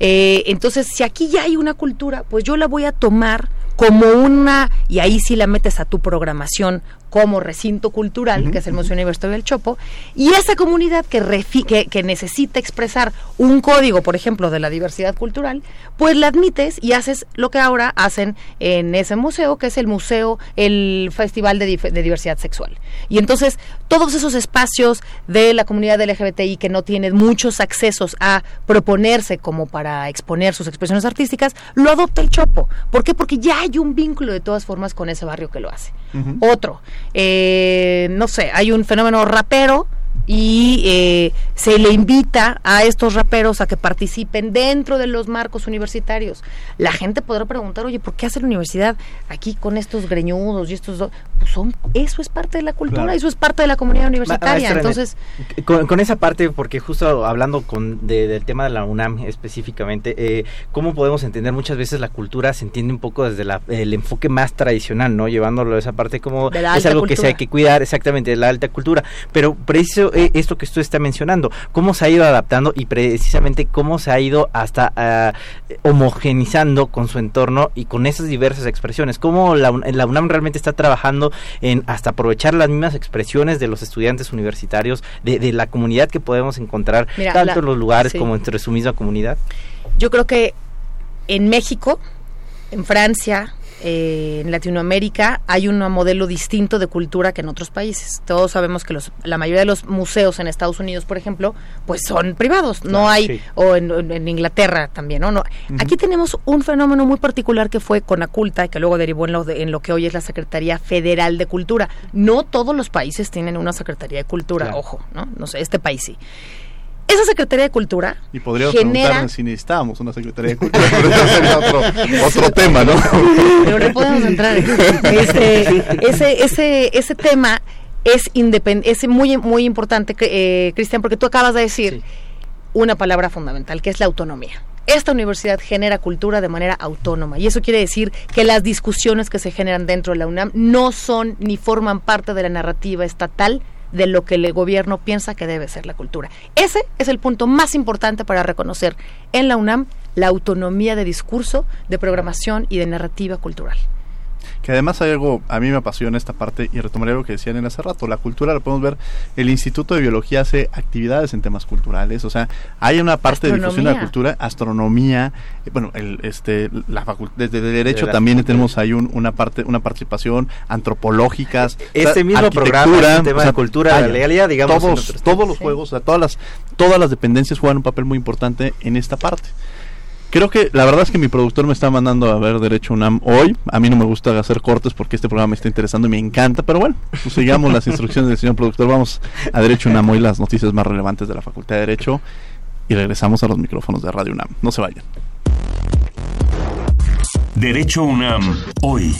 Eh, entonces, si aquí ya hay una cultura, pues yo la voy a tomar como una, y ahí sí la metes a tu programación como recinto cultural, uh -huh. que es el Museo Universitario del Chopo, y esa comunidad que, que, que, necesita expresar un código, por ejemplo, de la diversidad cultural, pues la admites y haces lo que ahora hacen en ese museo, que es el museo, el Festival de, de Diversidad Sexual. Y entonces, todos esos espacios de la comunidad LGBTI que no tienen muchos accesos a proponerse como para exponer sus expresiones artísticas, lo adopta el Chopo. ¿Por qué? Porque ya hay un vínculo de todas formas con ese barrio que lo hace. Otro, eh, no sé, hay un fenómeno rapero y eh, se le invita a estos raperos a que participen dentro de los marcos universitarios. La gente podrá preguntar, oye, ¿por qué hace la universidad aquí con estos greñudos y estos dos? Pues son, eso es parte de la cultura, claro. eso es parte de la comunidad universitaria. Entonces, con, con, esa parte, porque justo hablando con, de, del tema de la UNAM específicamente, eh, ¿cómo podemos entender muchas veces la cultura se entiende un poco desde la, el enfoque más tradicional, ¿no? Llevándolo a esa parte como es algo cultura. que se hay que cuidar, exactamente, de la alta cultura. Pero preciso esto que usted está mencionando, cómo se ha ido adaptando y precisamente cómo se ha ido hasta uh, homogenizando con su entorno y con esas diversas expresiones, cómo la, la, UNAM realmente está trabajando en hasta aprovechar las mismas expresiones de los estudiantes universitarios, de, de la comunidad que podemos encontrar, Mira, tanto la, en los lugares sí. como entre su misma comunidad. Yo creo que en México, en Francia, eh, en Latinoamérica hay un modelo distinto de cultura que en otros países. Todos sabemos que los, la mayoría de los museos en Estados Unidos, por ejemplo, pues son privados. No claro, hay, sí. o en, en, Inglaterra también, ¿no? no. Uh -huh. Aquí tenemos un fenómeno muy particular que fue Conaculta, que luego derivó en lo, de, en lo que hoy es la Secretaría Federal de Cultura. No todos los países tienen una Secretaría de Cultura, claro. ojo, ¿no? No sé, este país sí. Esa Secretaría de Cultura y podríamos genera... preguntarnos si necesitábamos una Secretaría de Cultura, pero eso sería otro, otro tema, ¿no? Pero no podemos entrar. Este, ese, ese, ese tema es, independ es muy, muy importante, eh, Cristian, porque tú acabas de decir sí. una palabra fundamental, que es la autonomía esta universidad genera cultura de manera autónoma y eso quiere decir que las discusiones que se generan dentro de la UNAM no son ni forman parte de la narrativa estatal de lo que el gobierno piensa que debe ser la cultura. Ese es el punto más importante para reconocer en la UNAM la autonomía de discurso, de programación y de narrativa cultural que además hay algo, a mí me apasiona esta parte y retomaré lo que decían en hace rato, la cultura la podemos ver, el Instituto de Biología hace actividades en temas culturales, o sea, hay una parte astronomía. de difusión de la cultura, astronomía, eh, bueno, el, este, la desde el derecho de también tenemos ahí un, una parte, una participación antropológicas, este o sea, mismo programa, el tema o sea, de cultura, vaya, de legalidad, digamos, todos, todos los sí. juegos, o sea, todas las, todas las dependencias juegan un papel muy importante en esta parte. Creo que la verdad es que mi productor me está mandando a ver Derecho UNAM hoy. A mí no me gusta hacer cortes porque este programa me está interesando y me encanta, pero bueno, pues sigamos las instrucciones del señor productor. Vamos a Derecho UNAM hoy, las noticias más relevantes de la Facultad de Derecho y regresamos a los micrófonos de Radio UNAM. No se vayan. Derecho UNAM hoy.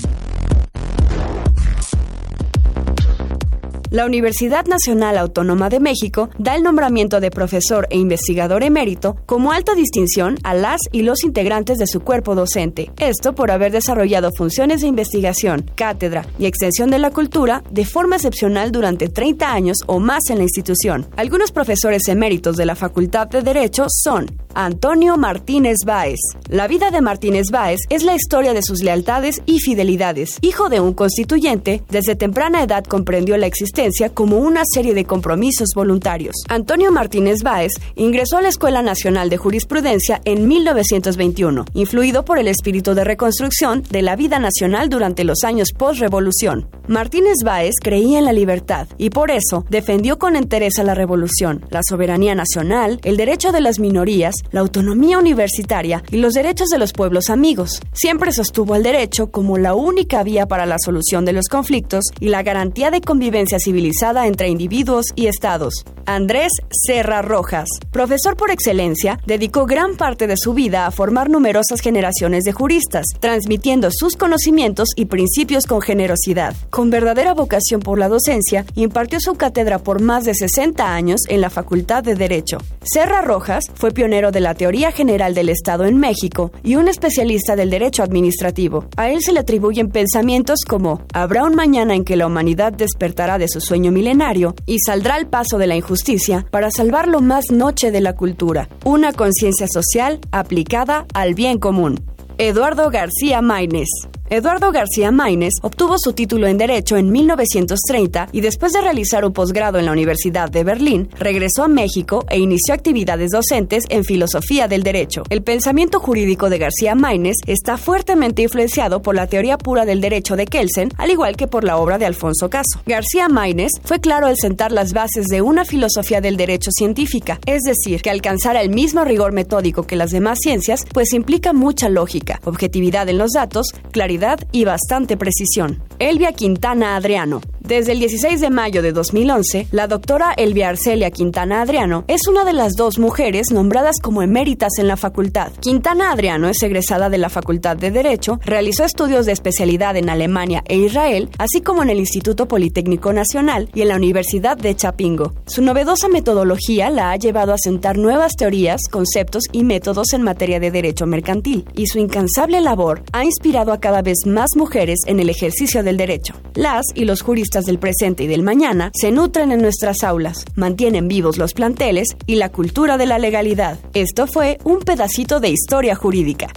La Universidad Nacional Autónoma de México da el nombramiento de profesor e investigador emérito como alta distinción a las y los integrantes de su cuerpo docente. Esto por haber desarrollado funciones de investigación, cátedra y extensión de la cultura de forma excepcional durante 30 años o más en la institución. Algunos profesores eméritos de la Facultad de Derecho son Antonio Martínez Báez. La vida de Martínez Báez es la historia de sus lealtades y fidelidades. Hijo de un constituyente, desde temprana edad comprendió la existencia como una serie de compromisos voluntarios. Antonio Martínez Báez ingresó a la Escuela Nacional de Jurisprudencia en 1921, influido por el espíritu de reconstrucción de la vida nacional durante los años post-revolución. Martínez Báez creía en la libertad y por eso defendió con entereza la revolución, la soberanía nacional, el derecho de las minorías, la autonomía universitaria y los derechos de los pueblos amigos. Siempre sostuvo el derecho como la única vía para la solución de los conflictos y la garantía de convivencia civilizada entre individuos y estados. Andrés Serra Rojas, profesor por excelencia, dedicó gran parte de su vida a formar numerosas generaciones de juristas, transmitiendo sus conocimientos y principios con generosidad. Con verdadera vocación por la docencia, impartió su cátedra por más de 60 años en la Facultad de Derecho. Serra Rojas fue pionero de la teoría general del Estado en México y un especialista del derecho administrativo. A él se le atribuyen pensamientos como habrá un mañana en que la humanidad despertará de su sueño milenario y saldrá al paso de la injusticia para salvar lo más noche de la cultura, una conciencia social aplicada al bien común. Eduardo García Maínez Eduardo García Maínez obtuvo su título en Derecho en 1930 y después de realizar un posgrado en la Universidad de Berlín, regresó a México e inició actividades docentes en filosofía del derecho. El pensamiento jurídico de García Maínez está fuertemente influenciado por la teoría pura del derecho de Kelsen, al igual que por la obra de Alfonso Caso. García Maínez fue claro al sentar las bases de una filosofía del derecho científica, es decir, que alcanzara el mismo rigor metódico que las demás ciencias, pues implica mucha lógica, objetividad en los datos, claridad y bastante precisión. Elvia Quintana Adriano. Desde el 16 de mayo de 2011, la doctora Elvia Arcelia Quintana Adriano es una de las dos mujeres nombradas como eméritas en la facultad. Quintana Adriano es egresada de la Facultad de Derecho, realizó estudios de especialidad en Alemania e Israel, así como en el Instituto Politécnico Nacional y en la Universidad de Chapingo. Su novedosa metodología la ha llevado a sentar nuevas teorías, conceptos y métodos en materia de derecho mercantil, y su incansable labor ha inspirado a cada vez más mujeres en el ejercicio del derecho. Las y los juristas del presente y del mañana se nutren en nuestras aulas, mantienen vivos los planteles y la cultura de la legalidad. Esto fue un pedacito de historia jurídica.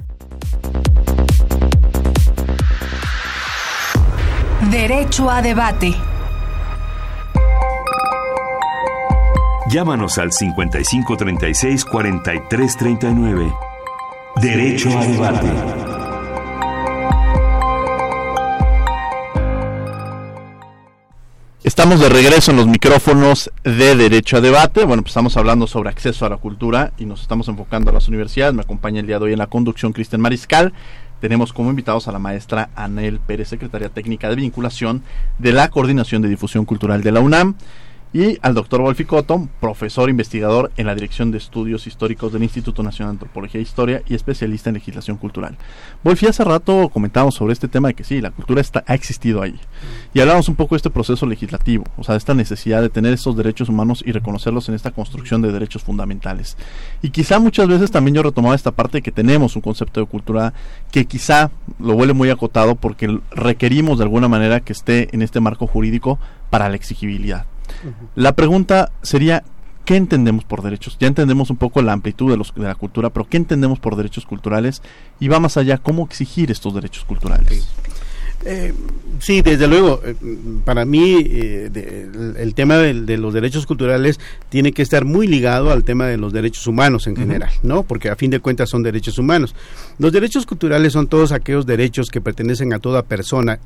Derecho a debate. Llámanos al 5536 4339. Derecho a debate. Estamos de regreso en los micrófonos de Derecho a Debate. Bueno, pues estamos hablando sobre acceso a la cultura y nos estamos enfocando a las universidades. Me acompaña el día de hoy en la conducción Cristian Mariscal. Tenemos como invitados a la maestra Anel Pérez, secretaria técnica de vinculación de la Coordinación de Difusión Cultural de la UNAM y al doctor Wolfi Cotton, profesor investigador en la Dirección de Estudios Históricos del Instituto Nacional de Antropología e Historia y especialista en legislación cultural. Wolfi, hace rato comentamos sobre este tema de que sí, la cultura está, ha existido ahí. Y hablábamos un poco de este proceso legislativo, o sea, de esta necesidad de tener estos derechos humanos y reconocerlos en esta construcción de derechos fundamentales. Y quizá muchas veces también yo retomaba esta parte de que tenemos un concepto de cultura que quizá lo vuelve muy acotado porque requerimos de alguna manera que esté en este marco jurídico para la exigibilidad. La pregunta sería, ¿qué entendemos por derechos? Ya entendemos un poco la amplitud de, los, de la cultura, pero ¿qué entendemos por derechos culturales? Y va más allá, ¿cómo exigir estos derechos culturales? Eh, sí, desde luego, eh, para mí eh, el, tema de, los derechos culturales tiene que estar muy ligado al tema de los derechos humanos en general, ¿no? Porque a fin de cuentas son derechos humanos. Los derechos culturales son todos aquellos derechos que pertenecen a toda persona,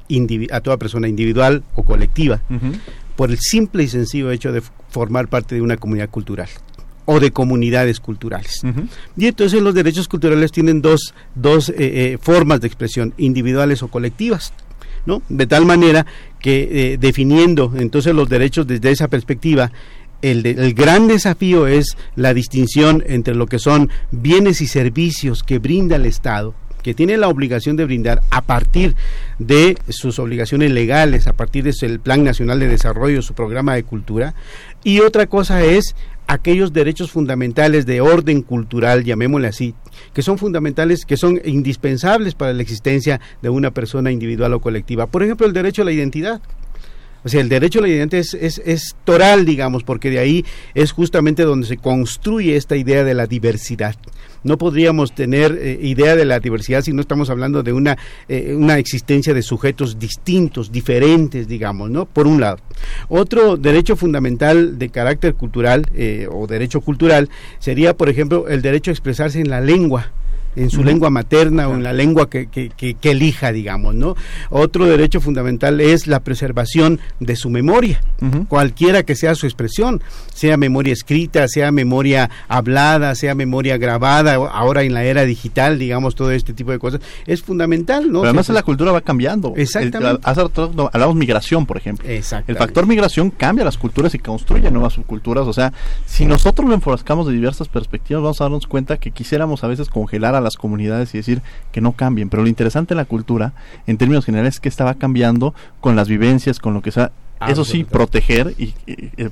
a toda persona individual o colectiva, por el simple y sencillo hecho de formar parte de una comunidad cultural o de comunidades culturales. Y entonces los derechos culturales tienen dos, dos formas de expresión, individuales o colectivas. ¿No? De tal manera que eh, definiendo entonces los derechos desde esa perspectiva, el, el, gran desafío es la distinción entre lo que son bienes y servicios que brinda el Estado que tiene la obligación de brindar a partir de sus obligaciones legales, a partir del Plan Nacional de Desarrollo, su programa de cultura, y otra cosa es aquellos derechos fundamentales de orden cultural, llamémosle así, que son fundamentales, que son indispensables para la existencia de una persona individual o colectiva. Por ejemplo, el derecho a la identidad. O sea, el derecho a la identidad es, es, es toral, digamos, porque de ahí es justamente donde se construye esta idea de la diversidad no podríamos tener eh, idea de la diversidad si no estamos hablando de una, eh, una existencia de sujetos distintos, diferentes, digamos, ¿no? Por un lado. Otro derecho fundamental de carácter cultural eh, o derecho cultural sería, por ejemplo, el derecho a expresarse en la lengua en su lengua materna o en la lengua que, que, que, elija, digamos, ¿no? Otro derecho fundamental es la preservación de su memoria, cualquiera que sea su expresión, sea memoria escrita, sea memoria hablada, sea memoria grabada, ahora en la era digital, digamos, todo este tipo de cosas, es fundamental, ¿no? Pero además la cultura va cambiando. Exactamente. hace hablamos migración, por ejemplo. El factor migración cambia las culturas y construye nuevas subculturas, o sea, si nosotros lo enfrascamos de diversas perspectivas, vamos a darnos cuenta que quisiéramos a veces congelar a las comunidades y decir que no cambien. Pero lo interesante de la cultura, en términos generales, es que estaba cambiando con las vivencias, con lo que sea eso sí, proteger y,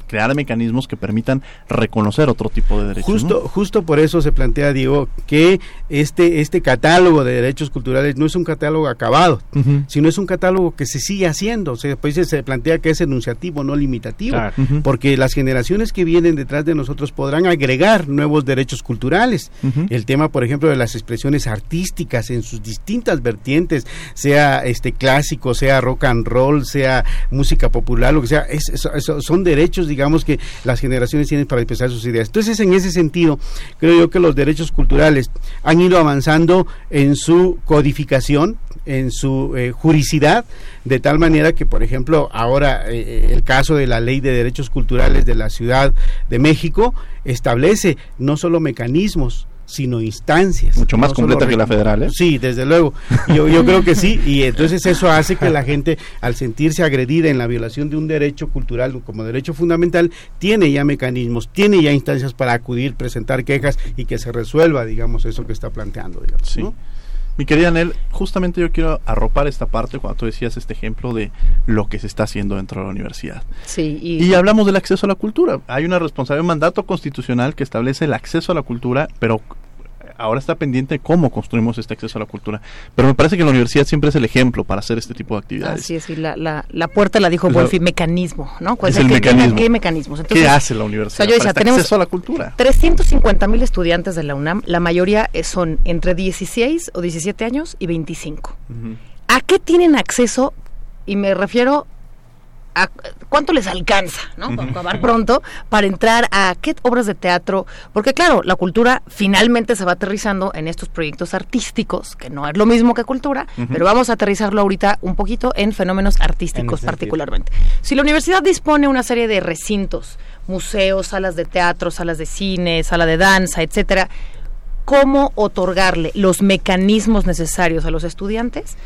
crear mecanismos que permitan reconocer otro tipo de derechos. Justo, justo por eso se plantea, Diego, que este, este catálogo de derechos culturales no es un catálogo acabado, sino es un catálogo que se sigue haciendo. O sea, pues se plantea que es enunciativo, no limitativo, porque las generaciones que vienen detrás de nosotros podrán agregar nuevos derechos culturales. El tema, por ejemplo, de las expresiones artísticas en sus distintas vertientes, sea este clásico, sea rock and roll, sea música popular lo que sea, es, son derechos, digamos, que las generaciones tienen para expresar sus ideas. Entonces, en ese sentido, creo yo que los derechos culturales han ido avanzando en su codificación, en su eh, juricidad, de tal manera que, por ejemplo, ahora eh, eh, el caso de la Ley de Derechos Culturales de la Ciudad de México establece no solo mecanismos, sino instancias. Mucho más completa que la federal, ¿eh? Sí, desde luego. Yo, yo creo que sí, y entonces eso hace que la gente, al sentirse agredida en la violación de un derecho cultural como derecho fundamental, tiene ya mecanismos, tiene ya instancias para acudir, presentar quejas y que se resuelva, digamos, eso que está planteando. Digamos, sí. Mi querida Anel, justamente yo quiero arropar esta parte cuando tú decías este ejemplo de lo que se está haciendo dentro de la universidad. Sí, y, y hablamos del acceso a la cultura. Hay una responsabilidad, un mandato constitucional que establece el acceso a la cultura, pero ahora está pendiente cómo construimos este acceso a la cultura. Pero me parece que la universidad siempre es el ejemplo para hacer este tipo de actividades. Así es, y la, la, la puerta la dijo Wolfi, mecanismo, ¿no? ¿Cuál es el mecanismo? ¿Qué mecanismos? ¿Qué hace la universidad? yo decía, tenemos acceso a la cultura. 350 mil estudiantes de la UNAM, la mayoría son entre 16 o 17 años y 25. ¿A qué tienen acceso? Y me refiero cuánto les alcanza, ¿no? Para acabar pronto, para entrar a qué obras de teatro, porque claro, la cultura finalmente se va aterrizando en estos proyectos artísticos, que no es lo mismo que cultura, pero vamos a aterrizarlo ahorita un poquito en fenómenos artísticos particularmente. Si la universidad dispone una serie de recintos, museos, salas de teatro, salas de cine, sala de danza, etcétera, ¿cómo otorgarle los mecanismos necesarios a los estudiantes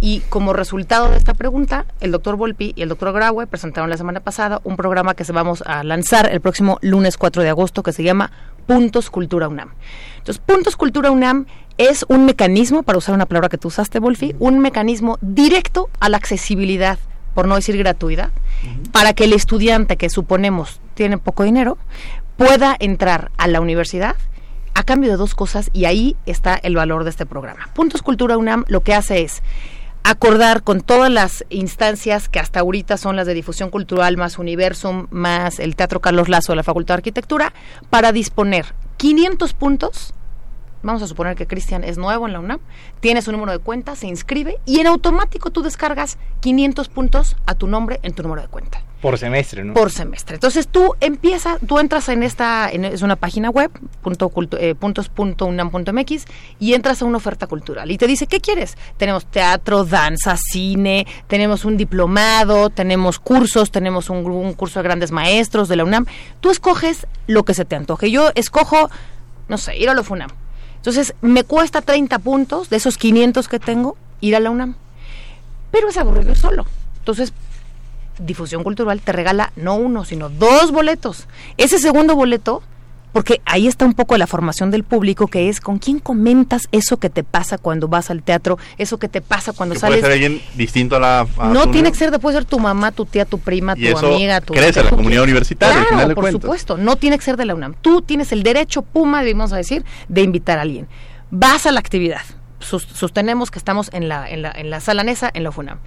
y como resultado de esta pregunta, el doctor Volpi y el doctor Graue presentaron la semana pasada un programa que se vamos a lanzar el próximo lunes 4 de agosto que se llama Puntos Cultura UNAM. Entonces, Puntos Cultura UNAM es un mecanismo, para usar una palabra que tú usaste, Volpi, un mecanismo directo a la accesibilidad, por no decir gratuidad, para que el estudiante que suponemos tiene poco dinero pueda entrar a la universidad a cambio de dos cosas y ahí está el valor de este programa. Puntos Cultura UNAM lo que hace es acordar con todas las instancias que hasta ahorita son las de difusión cultural, más Universum, más el Teatro Carlos Lazo de la Facultad de Arquitectura, para disponer 500 puntos. Vamos a suponer que Cristian es nuevo en la UNAM, tiene su número de cuenta, se inscribe y en automático tú descargas 500 puntos a tu nombre en tu número de cuenta. Por semestre, ¿no? Por semestre. Entonces tú empiezas, tú entras en esta, es una página web, punto, eh, puntos.unam.mx, y entras a una oferta cultural. Y te dice, ¿qué quieres? Tenemos teatro, danza, cine, tenemos un diplomado, tenemos cursos, tenemos un, curso de grandes maestros de la UNAM. Tú escoges lo que se te antoje. Yo escojo, no sé, ir a la UNAM. Entonces, me cuesta 30 puntos de esos 500 que tengo ir a la UNAM. Pero es aburrido solo. Entonces, difusión cultural te regala no uno, sino dos boletos. Ese segundo boleto, porque ahí está un poco la formación del público, que es con quién comentas eso que te pasa cuando vas al teatro, eso que te pasa cuando sales. Puede ser alguien distinto a la. no tiene que ser, puede ser tu mamá, tu tía, tu prima, tu amiga, tu. Crece la comunidad universitaria. Claro, por supuesto, no tiene que ser de la UNAM. Tú tienes el derecho, Puma, a decir, de invitar a alguien. Vas a la actividad. sostenemos que estamos en la, en la, en la sala NESA, en la FUNAM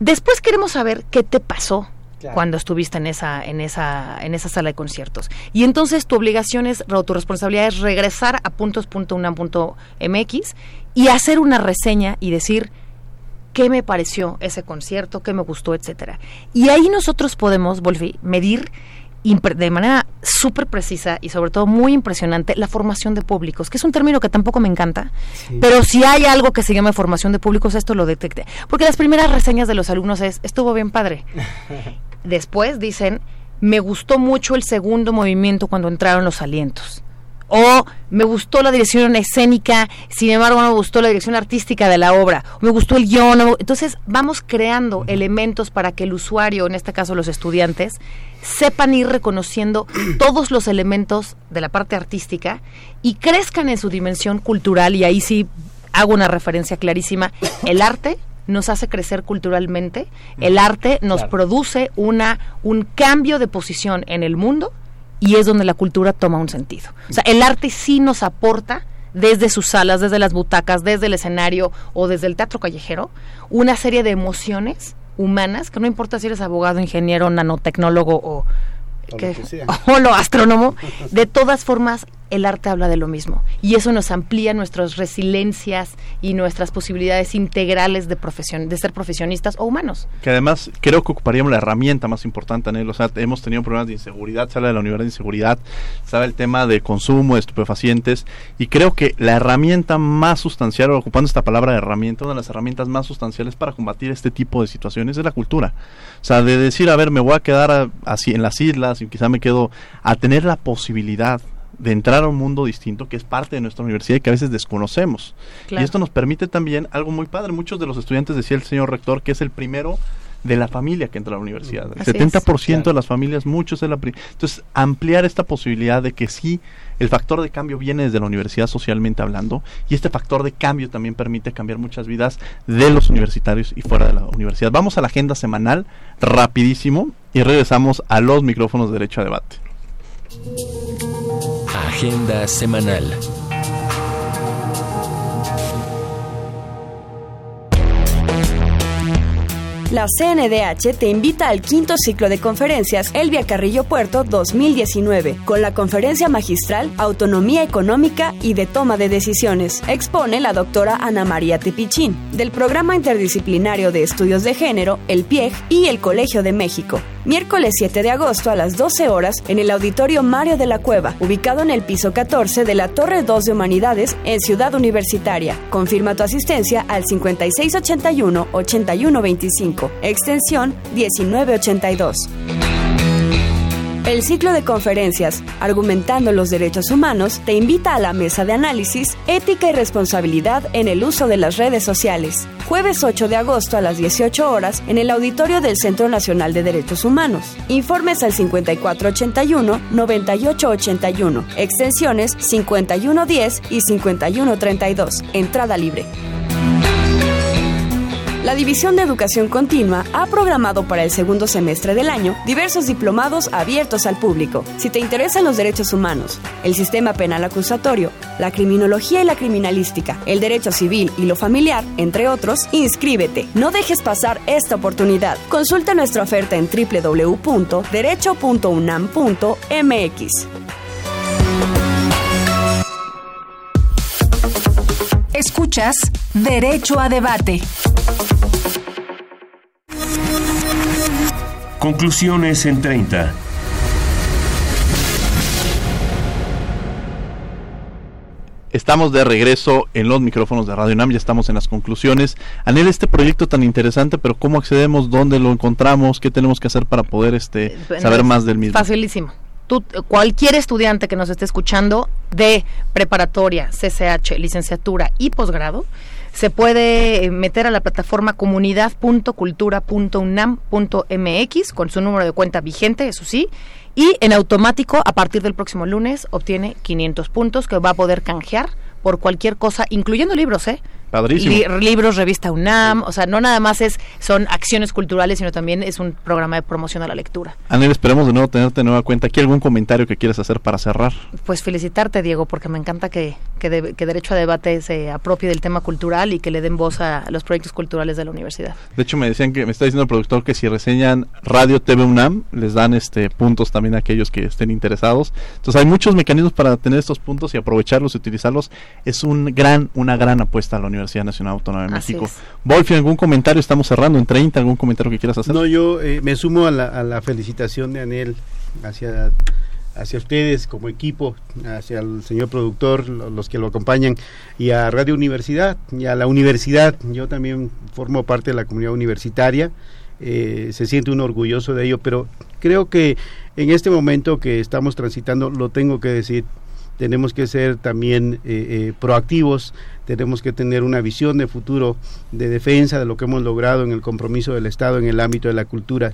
Después queremos saber qué te pasó cuando estuviste en esa, en esa, en esa sala de conciertos. Y entonces tu obligación es, o tu responsabilidad es regresar a puntos.unam.mx y hacer una reseña y decir qué me pareció ese concierto, qué me gustó, etcétera. Y ahí nosotros podemos, Wolfi, medir de manera súper precisa y sobre todo muy impresionante la formación de públicos, que es un término que tampoco me encanta, pero si hay algo que se llama formación de públicos, esto lo detecte. Porque las primeras reseñas de los alumnos es, estuvo bien padre. Después dicen, me gustó mucho el segundo movimiento cuando entraron los alientos. O me gustó la dirección escénica, sin embargo no me gustó la dirección artística de la obra. O me gustó el guion. Entonces vamos creando elementos para que el usuario, en este caso los estudiantes, sepan ir reconociendo todos los elementos de la parte artística y crezcan en su dimensión cultural. Y ahí sí hago una referencia clarísima. El arte nos hace crecer culturalmente, el arte nos produce una, un cambio de posición en el mundo y es donde la cultura toma un sentido. O sea, el arte sí nos aporta desde sus salas, desde las butacas, desde el escenario o desde el teatro callejero, una serie de emociones humanas, que no importa si eres abogado, ingeniero, nanotecnólogo o, o lo astrónomo, de todas formas el arte habla de lo mismo y eso nos amplía nuestras resiliencias y nuestras posibilidades integrales de profesión, de ser profesionistas o humanos. Que además creo que ocuparíamos la herramienta más importante en él, o sea, hemos tenido problemas de inseguridad, sale de la universidad de inseguridad, sabe el tema de consumo de estupefacientes y creo que la herramienta más sustancial, ocupando esta palabra de herramienta, una de las herramientas más sustanciales para combatir este tipo de situaciones es la cultura. O sea, de decir, a ver, me voy a quedar así en las islas y quizá me quedo a tener la posibilidad de entrar a un mundo distinto que es parte de nuestra universidad y que a veces desconocemos. Y esto nos permite también algo muy padre. Muchos de los estudiantes, decía el señor rector, que es el primero de la familia que entra a la universidad. El 70% de las familias, muchos de la... Entonces, ampliar esta posibilidad de que sí, el factor de cambio viene desde la universidad socialmente hablando y este factor de cambio también permite cambiar muchas vidas de los universitarios y fuera de la universidad. Vamos a la agenda semanal rapidísimo y regresamos a los micrófonos de derecho a debate. Agenda semanal. La CNDH te invita al quinto ciclo de conferencias Elvia Carrillo Puerto 2019, con la conferencia magistral Autonomía Económica y de Toma de Decisiones. Expone la doctora Ana María Tepichín, del Programa Interdisciplinario de Estudios de Género, el PIEG y el Colegio de México. Miércoles 7 de agosto a las 12 horas en el Auditorio Mario de la Cueva, ubicado en el piso 14 de la Torre 2 de Humanidades en Ciudad Universitaria. Confirma tu asistencia al 5681-8125 extensión 1982. El ciclo de conferencias Argumentando los Derechos Humanos te invita a la mesa de análisis Ética y Responsabilidad en el uso de las redes sociales. Jueves 8 de agosto a las 18 horas en el auditorio del Centro Nacional de Derechos Humanos. Informes al 5481-9881, extensiones 5110 y 5132. Entrada libre. La División de Educación Continua ha programado para el segundo semestre del año diversos diplomados abiertos al público. Si te interesan los derechos humanos, el sistema penal acusatorio, la criminología y la criminalística, el derecho civil y lo familiar, entre otros, inscríbete. No dejes pasar esta oportunidad. Consulta nuestra oferta en www.derecho.unam.mx. Escuchas Derecho a Debate. Conclusiones en 30. Estamos de regreso en los micrófonos de Radio NAM, ya estamos en las conclusiones. Anel, este proyecto tan interesante, pero ¿cómo accedemos? ¿Dónde lo encontramos? ¿Qué tenemos que hacer para poder este, saber más del mismo? Facilísimo. Tú, cualquier estudiante que nos esté escuchando de preparatoria, CCH, licenciatura y posgrado, se puede eh, meter a la plataforma comunidad.cultura.unam.mx con su número de cuenta vigente, eso sí, y en automático a partir del próximo lunes obtiene 500 puntos que va a poder canjear por cualquier cosa, incluyendo libros, ¿eh? Padrísimo. libros, revista UNAM, o sea, no nada más es son acciones culturales, sino también es un programa de promoción a la lectura. Anel, esperemos de nuevo tenerte de nueva cuenta. ¿Aquí algún comentario que quieras hacer para cerrar? Pues felicitarte, Diego, porque me encanta que, que, Derecho a Debate se apropie del tema cultural y que le den voz a los proyectos culturales de la universidad. De hecho, me decían que me está diciendo el productor que si reseñan Radio TV UNAM, les dan este puntos también a aquellos que estén interesados. Entonces, hay muchos mecanismos para tener estos puntos y aprovecharlos y utilizarlos. Es un gran, una gran apuesta a la Universidad Nacional Autónoma de México. Wolfi, ¿algún comentario? Estamos cerrando en 30, ¿algún comentario que quieras hacer? No, yo eh, me sumo a la, felicitación de Anel hacia hacia ustedes como equipo, hacia el señor productor, los que lo acompañan, y a Radio Universidad, y a la universidad. Yo también formo parte de la comunidad universitaria, eh, se siente uno orgulloso de ello, pero creo que en este momento que estamos transitando, lo tengo que decir, tenemos que ser también eh, eh, proactivos, tenemos que tener una visión de futuro, de defensa de lo que hemos logrado en el compromiso del Estado en el ámbito de la cultura,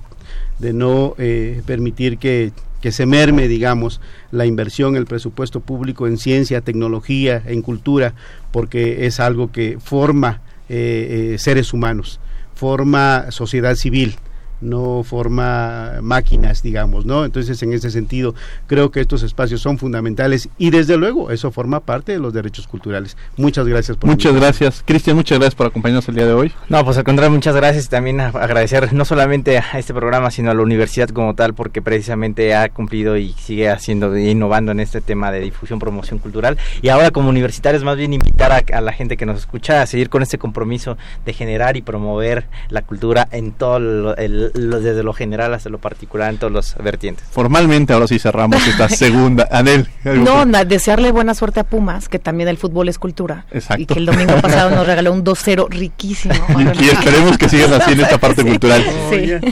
de no eh, permitir que, que, se merme, digamos, la inversión, el presupuesto público en ciencia, tecnología, en cultura, porque es algo que forma seres humanos, forma sociedad civil no forma máquinas, digamos, ¿no? Entonces, en ese sentido, creo que estos espacios son fundamentales y desde luego eso forma parte de los derechos culturales. Muchas gracias por Muchas gracias. Cristian, muchas gracias por acompañarnos el día de hoy. No, pues al contrario, muchas gracias y también agradecer no solamente a este programa, sino a la universidad como tal, porque precisamente ha cumplido y sigue haciendo, innovando en este tema de difusión, promoción cultural. Y ahora como universitarios, más bien invitar a, la gente que nos escucha a seguir con este compromiso de generar y promover la cultura en todo el desde lo general hasta lo particular en todos los vertientes. Formalmente ahora sí cerramos esta segunda. Anel. No, desearle buena suerte a Pumas, que también el fútbol es cultura. Exacto. Y que el domingo pasado nos regaló un 2-0 riquísimo. y, esperemos que sigan así en esta parte cultural.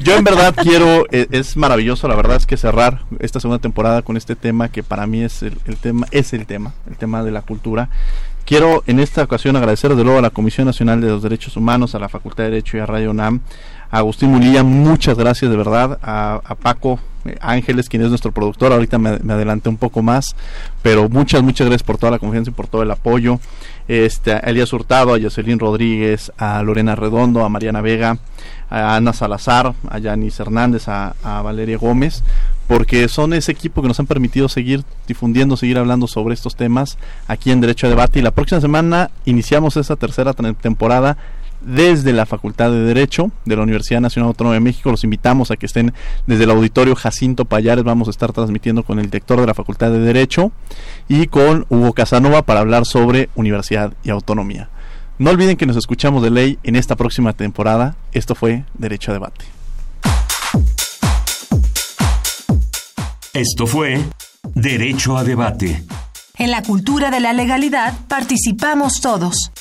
Yo en verdad quiero, eh, es maravilloso, la verdad es que cerrar esta segunda temporada con este tema que para mí es el, el tema, es el tema, el tema de la cultura. Quiero en esta ocasión agradecer de luego a la Comisión Nacional de los Derechos Humanos, a la Facultad de Derecho y a Radio Agustín Munilla, muchas gracias de verdad. A, Paco eh, Ángeles, quien es nuestro productor, ahorita me, adelanté un poco más, pero muchas, muchas gracias por toda la confianza y por todo el apoyo. Este, a Elías Hurtado, a Jocelyn Rodríguez, a Lorena Redondo, a Mariana Vega, a Ana Salazar, a Yanis Hernández, a, a Valeria Gómez, porque son ese equipo que nos han permitido seguir difundiendo, seguir hablando sobre estos temas aquí en Derecho a Debate. Y la próxima semana iniciamos esta tercera temporada desde la Facultad de Derecho de la Universidad Nacional Autónoma de México. Los invitamos a que estén desde el auditorio Jacinto Payares. Vamos a estar transmitiendo con el director de la Facultad de Derecho y con Hugo Casanova para hablar sobre universidad y autonomía. No olviden que nos escuchamos de ley en esta próxima temporada. Esto fue Derecho a Debate. Esto fue Derecho a Debate. En la cultura de la legalidad participamos todos.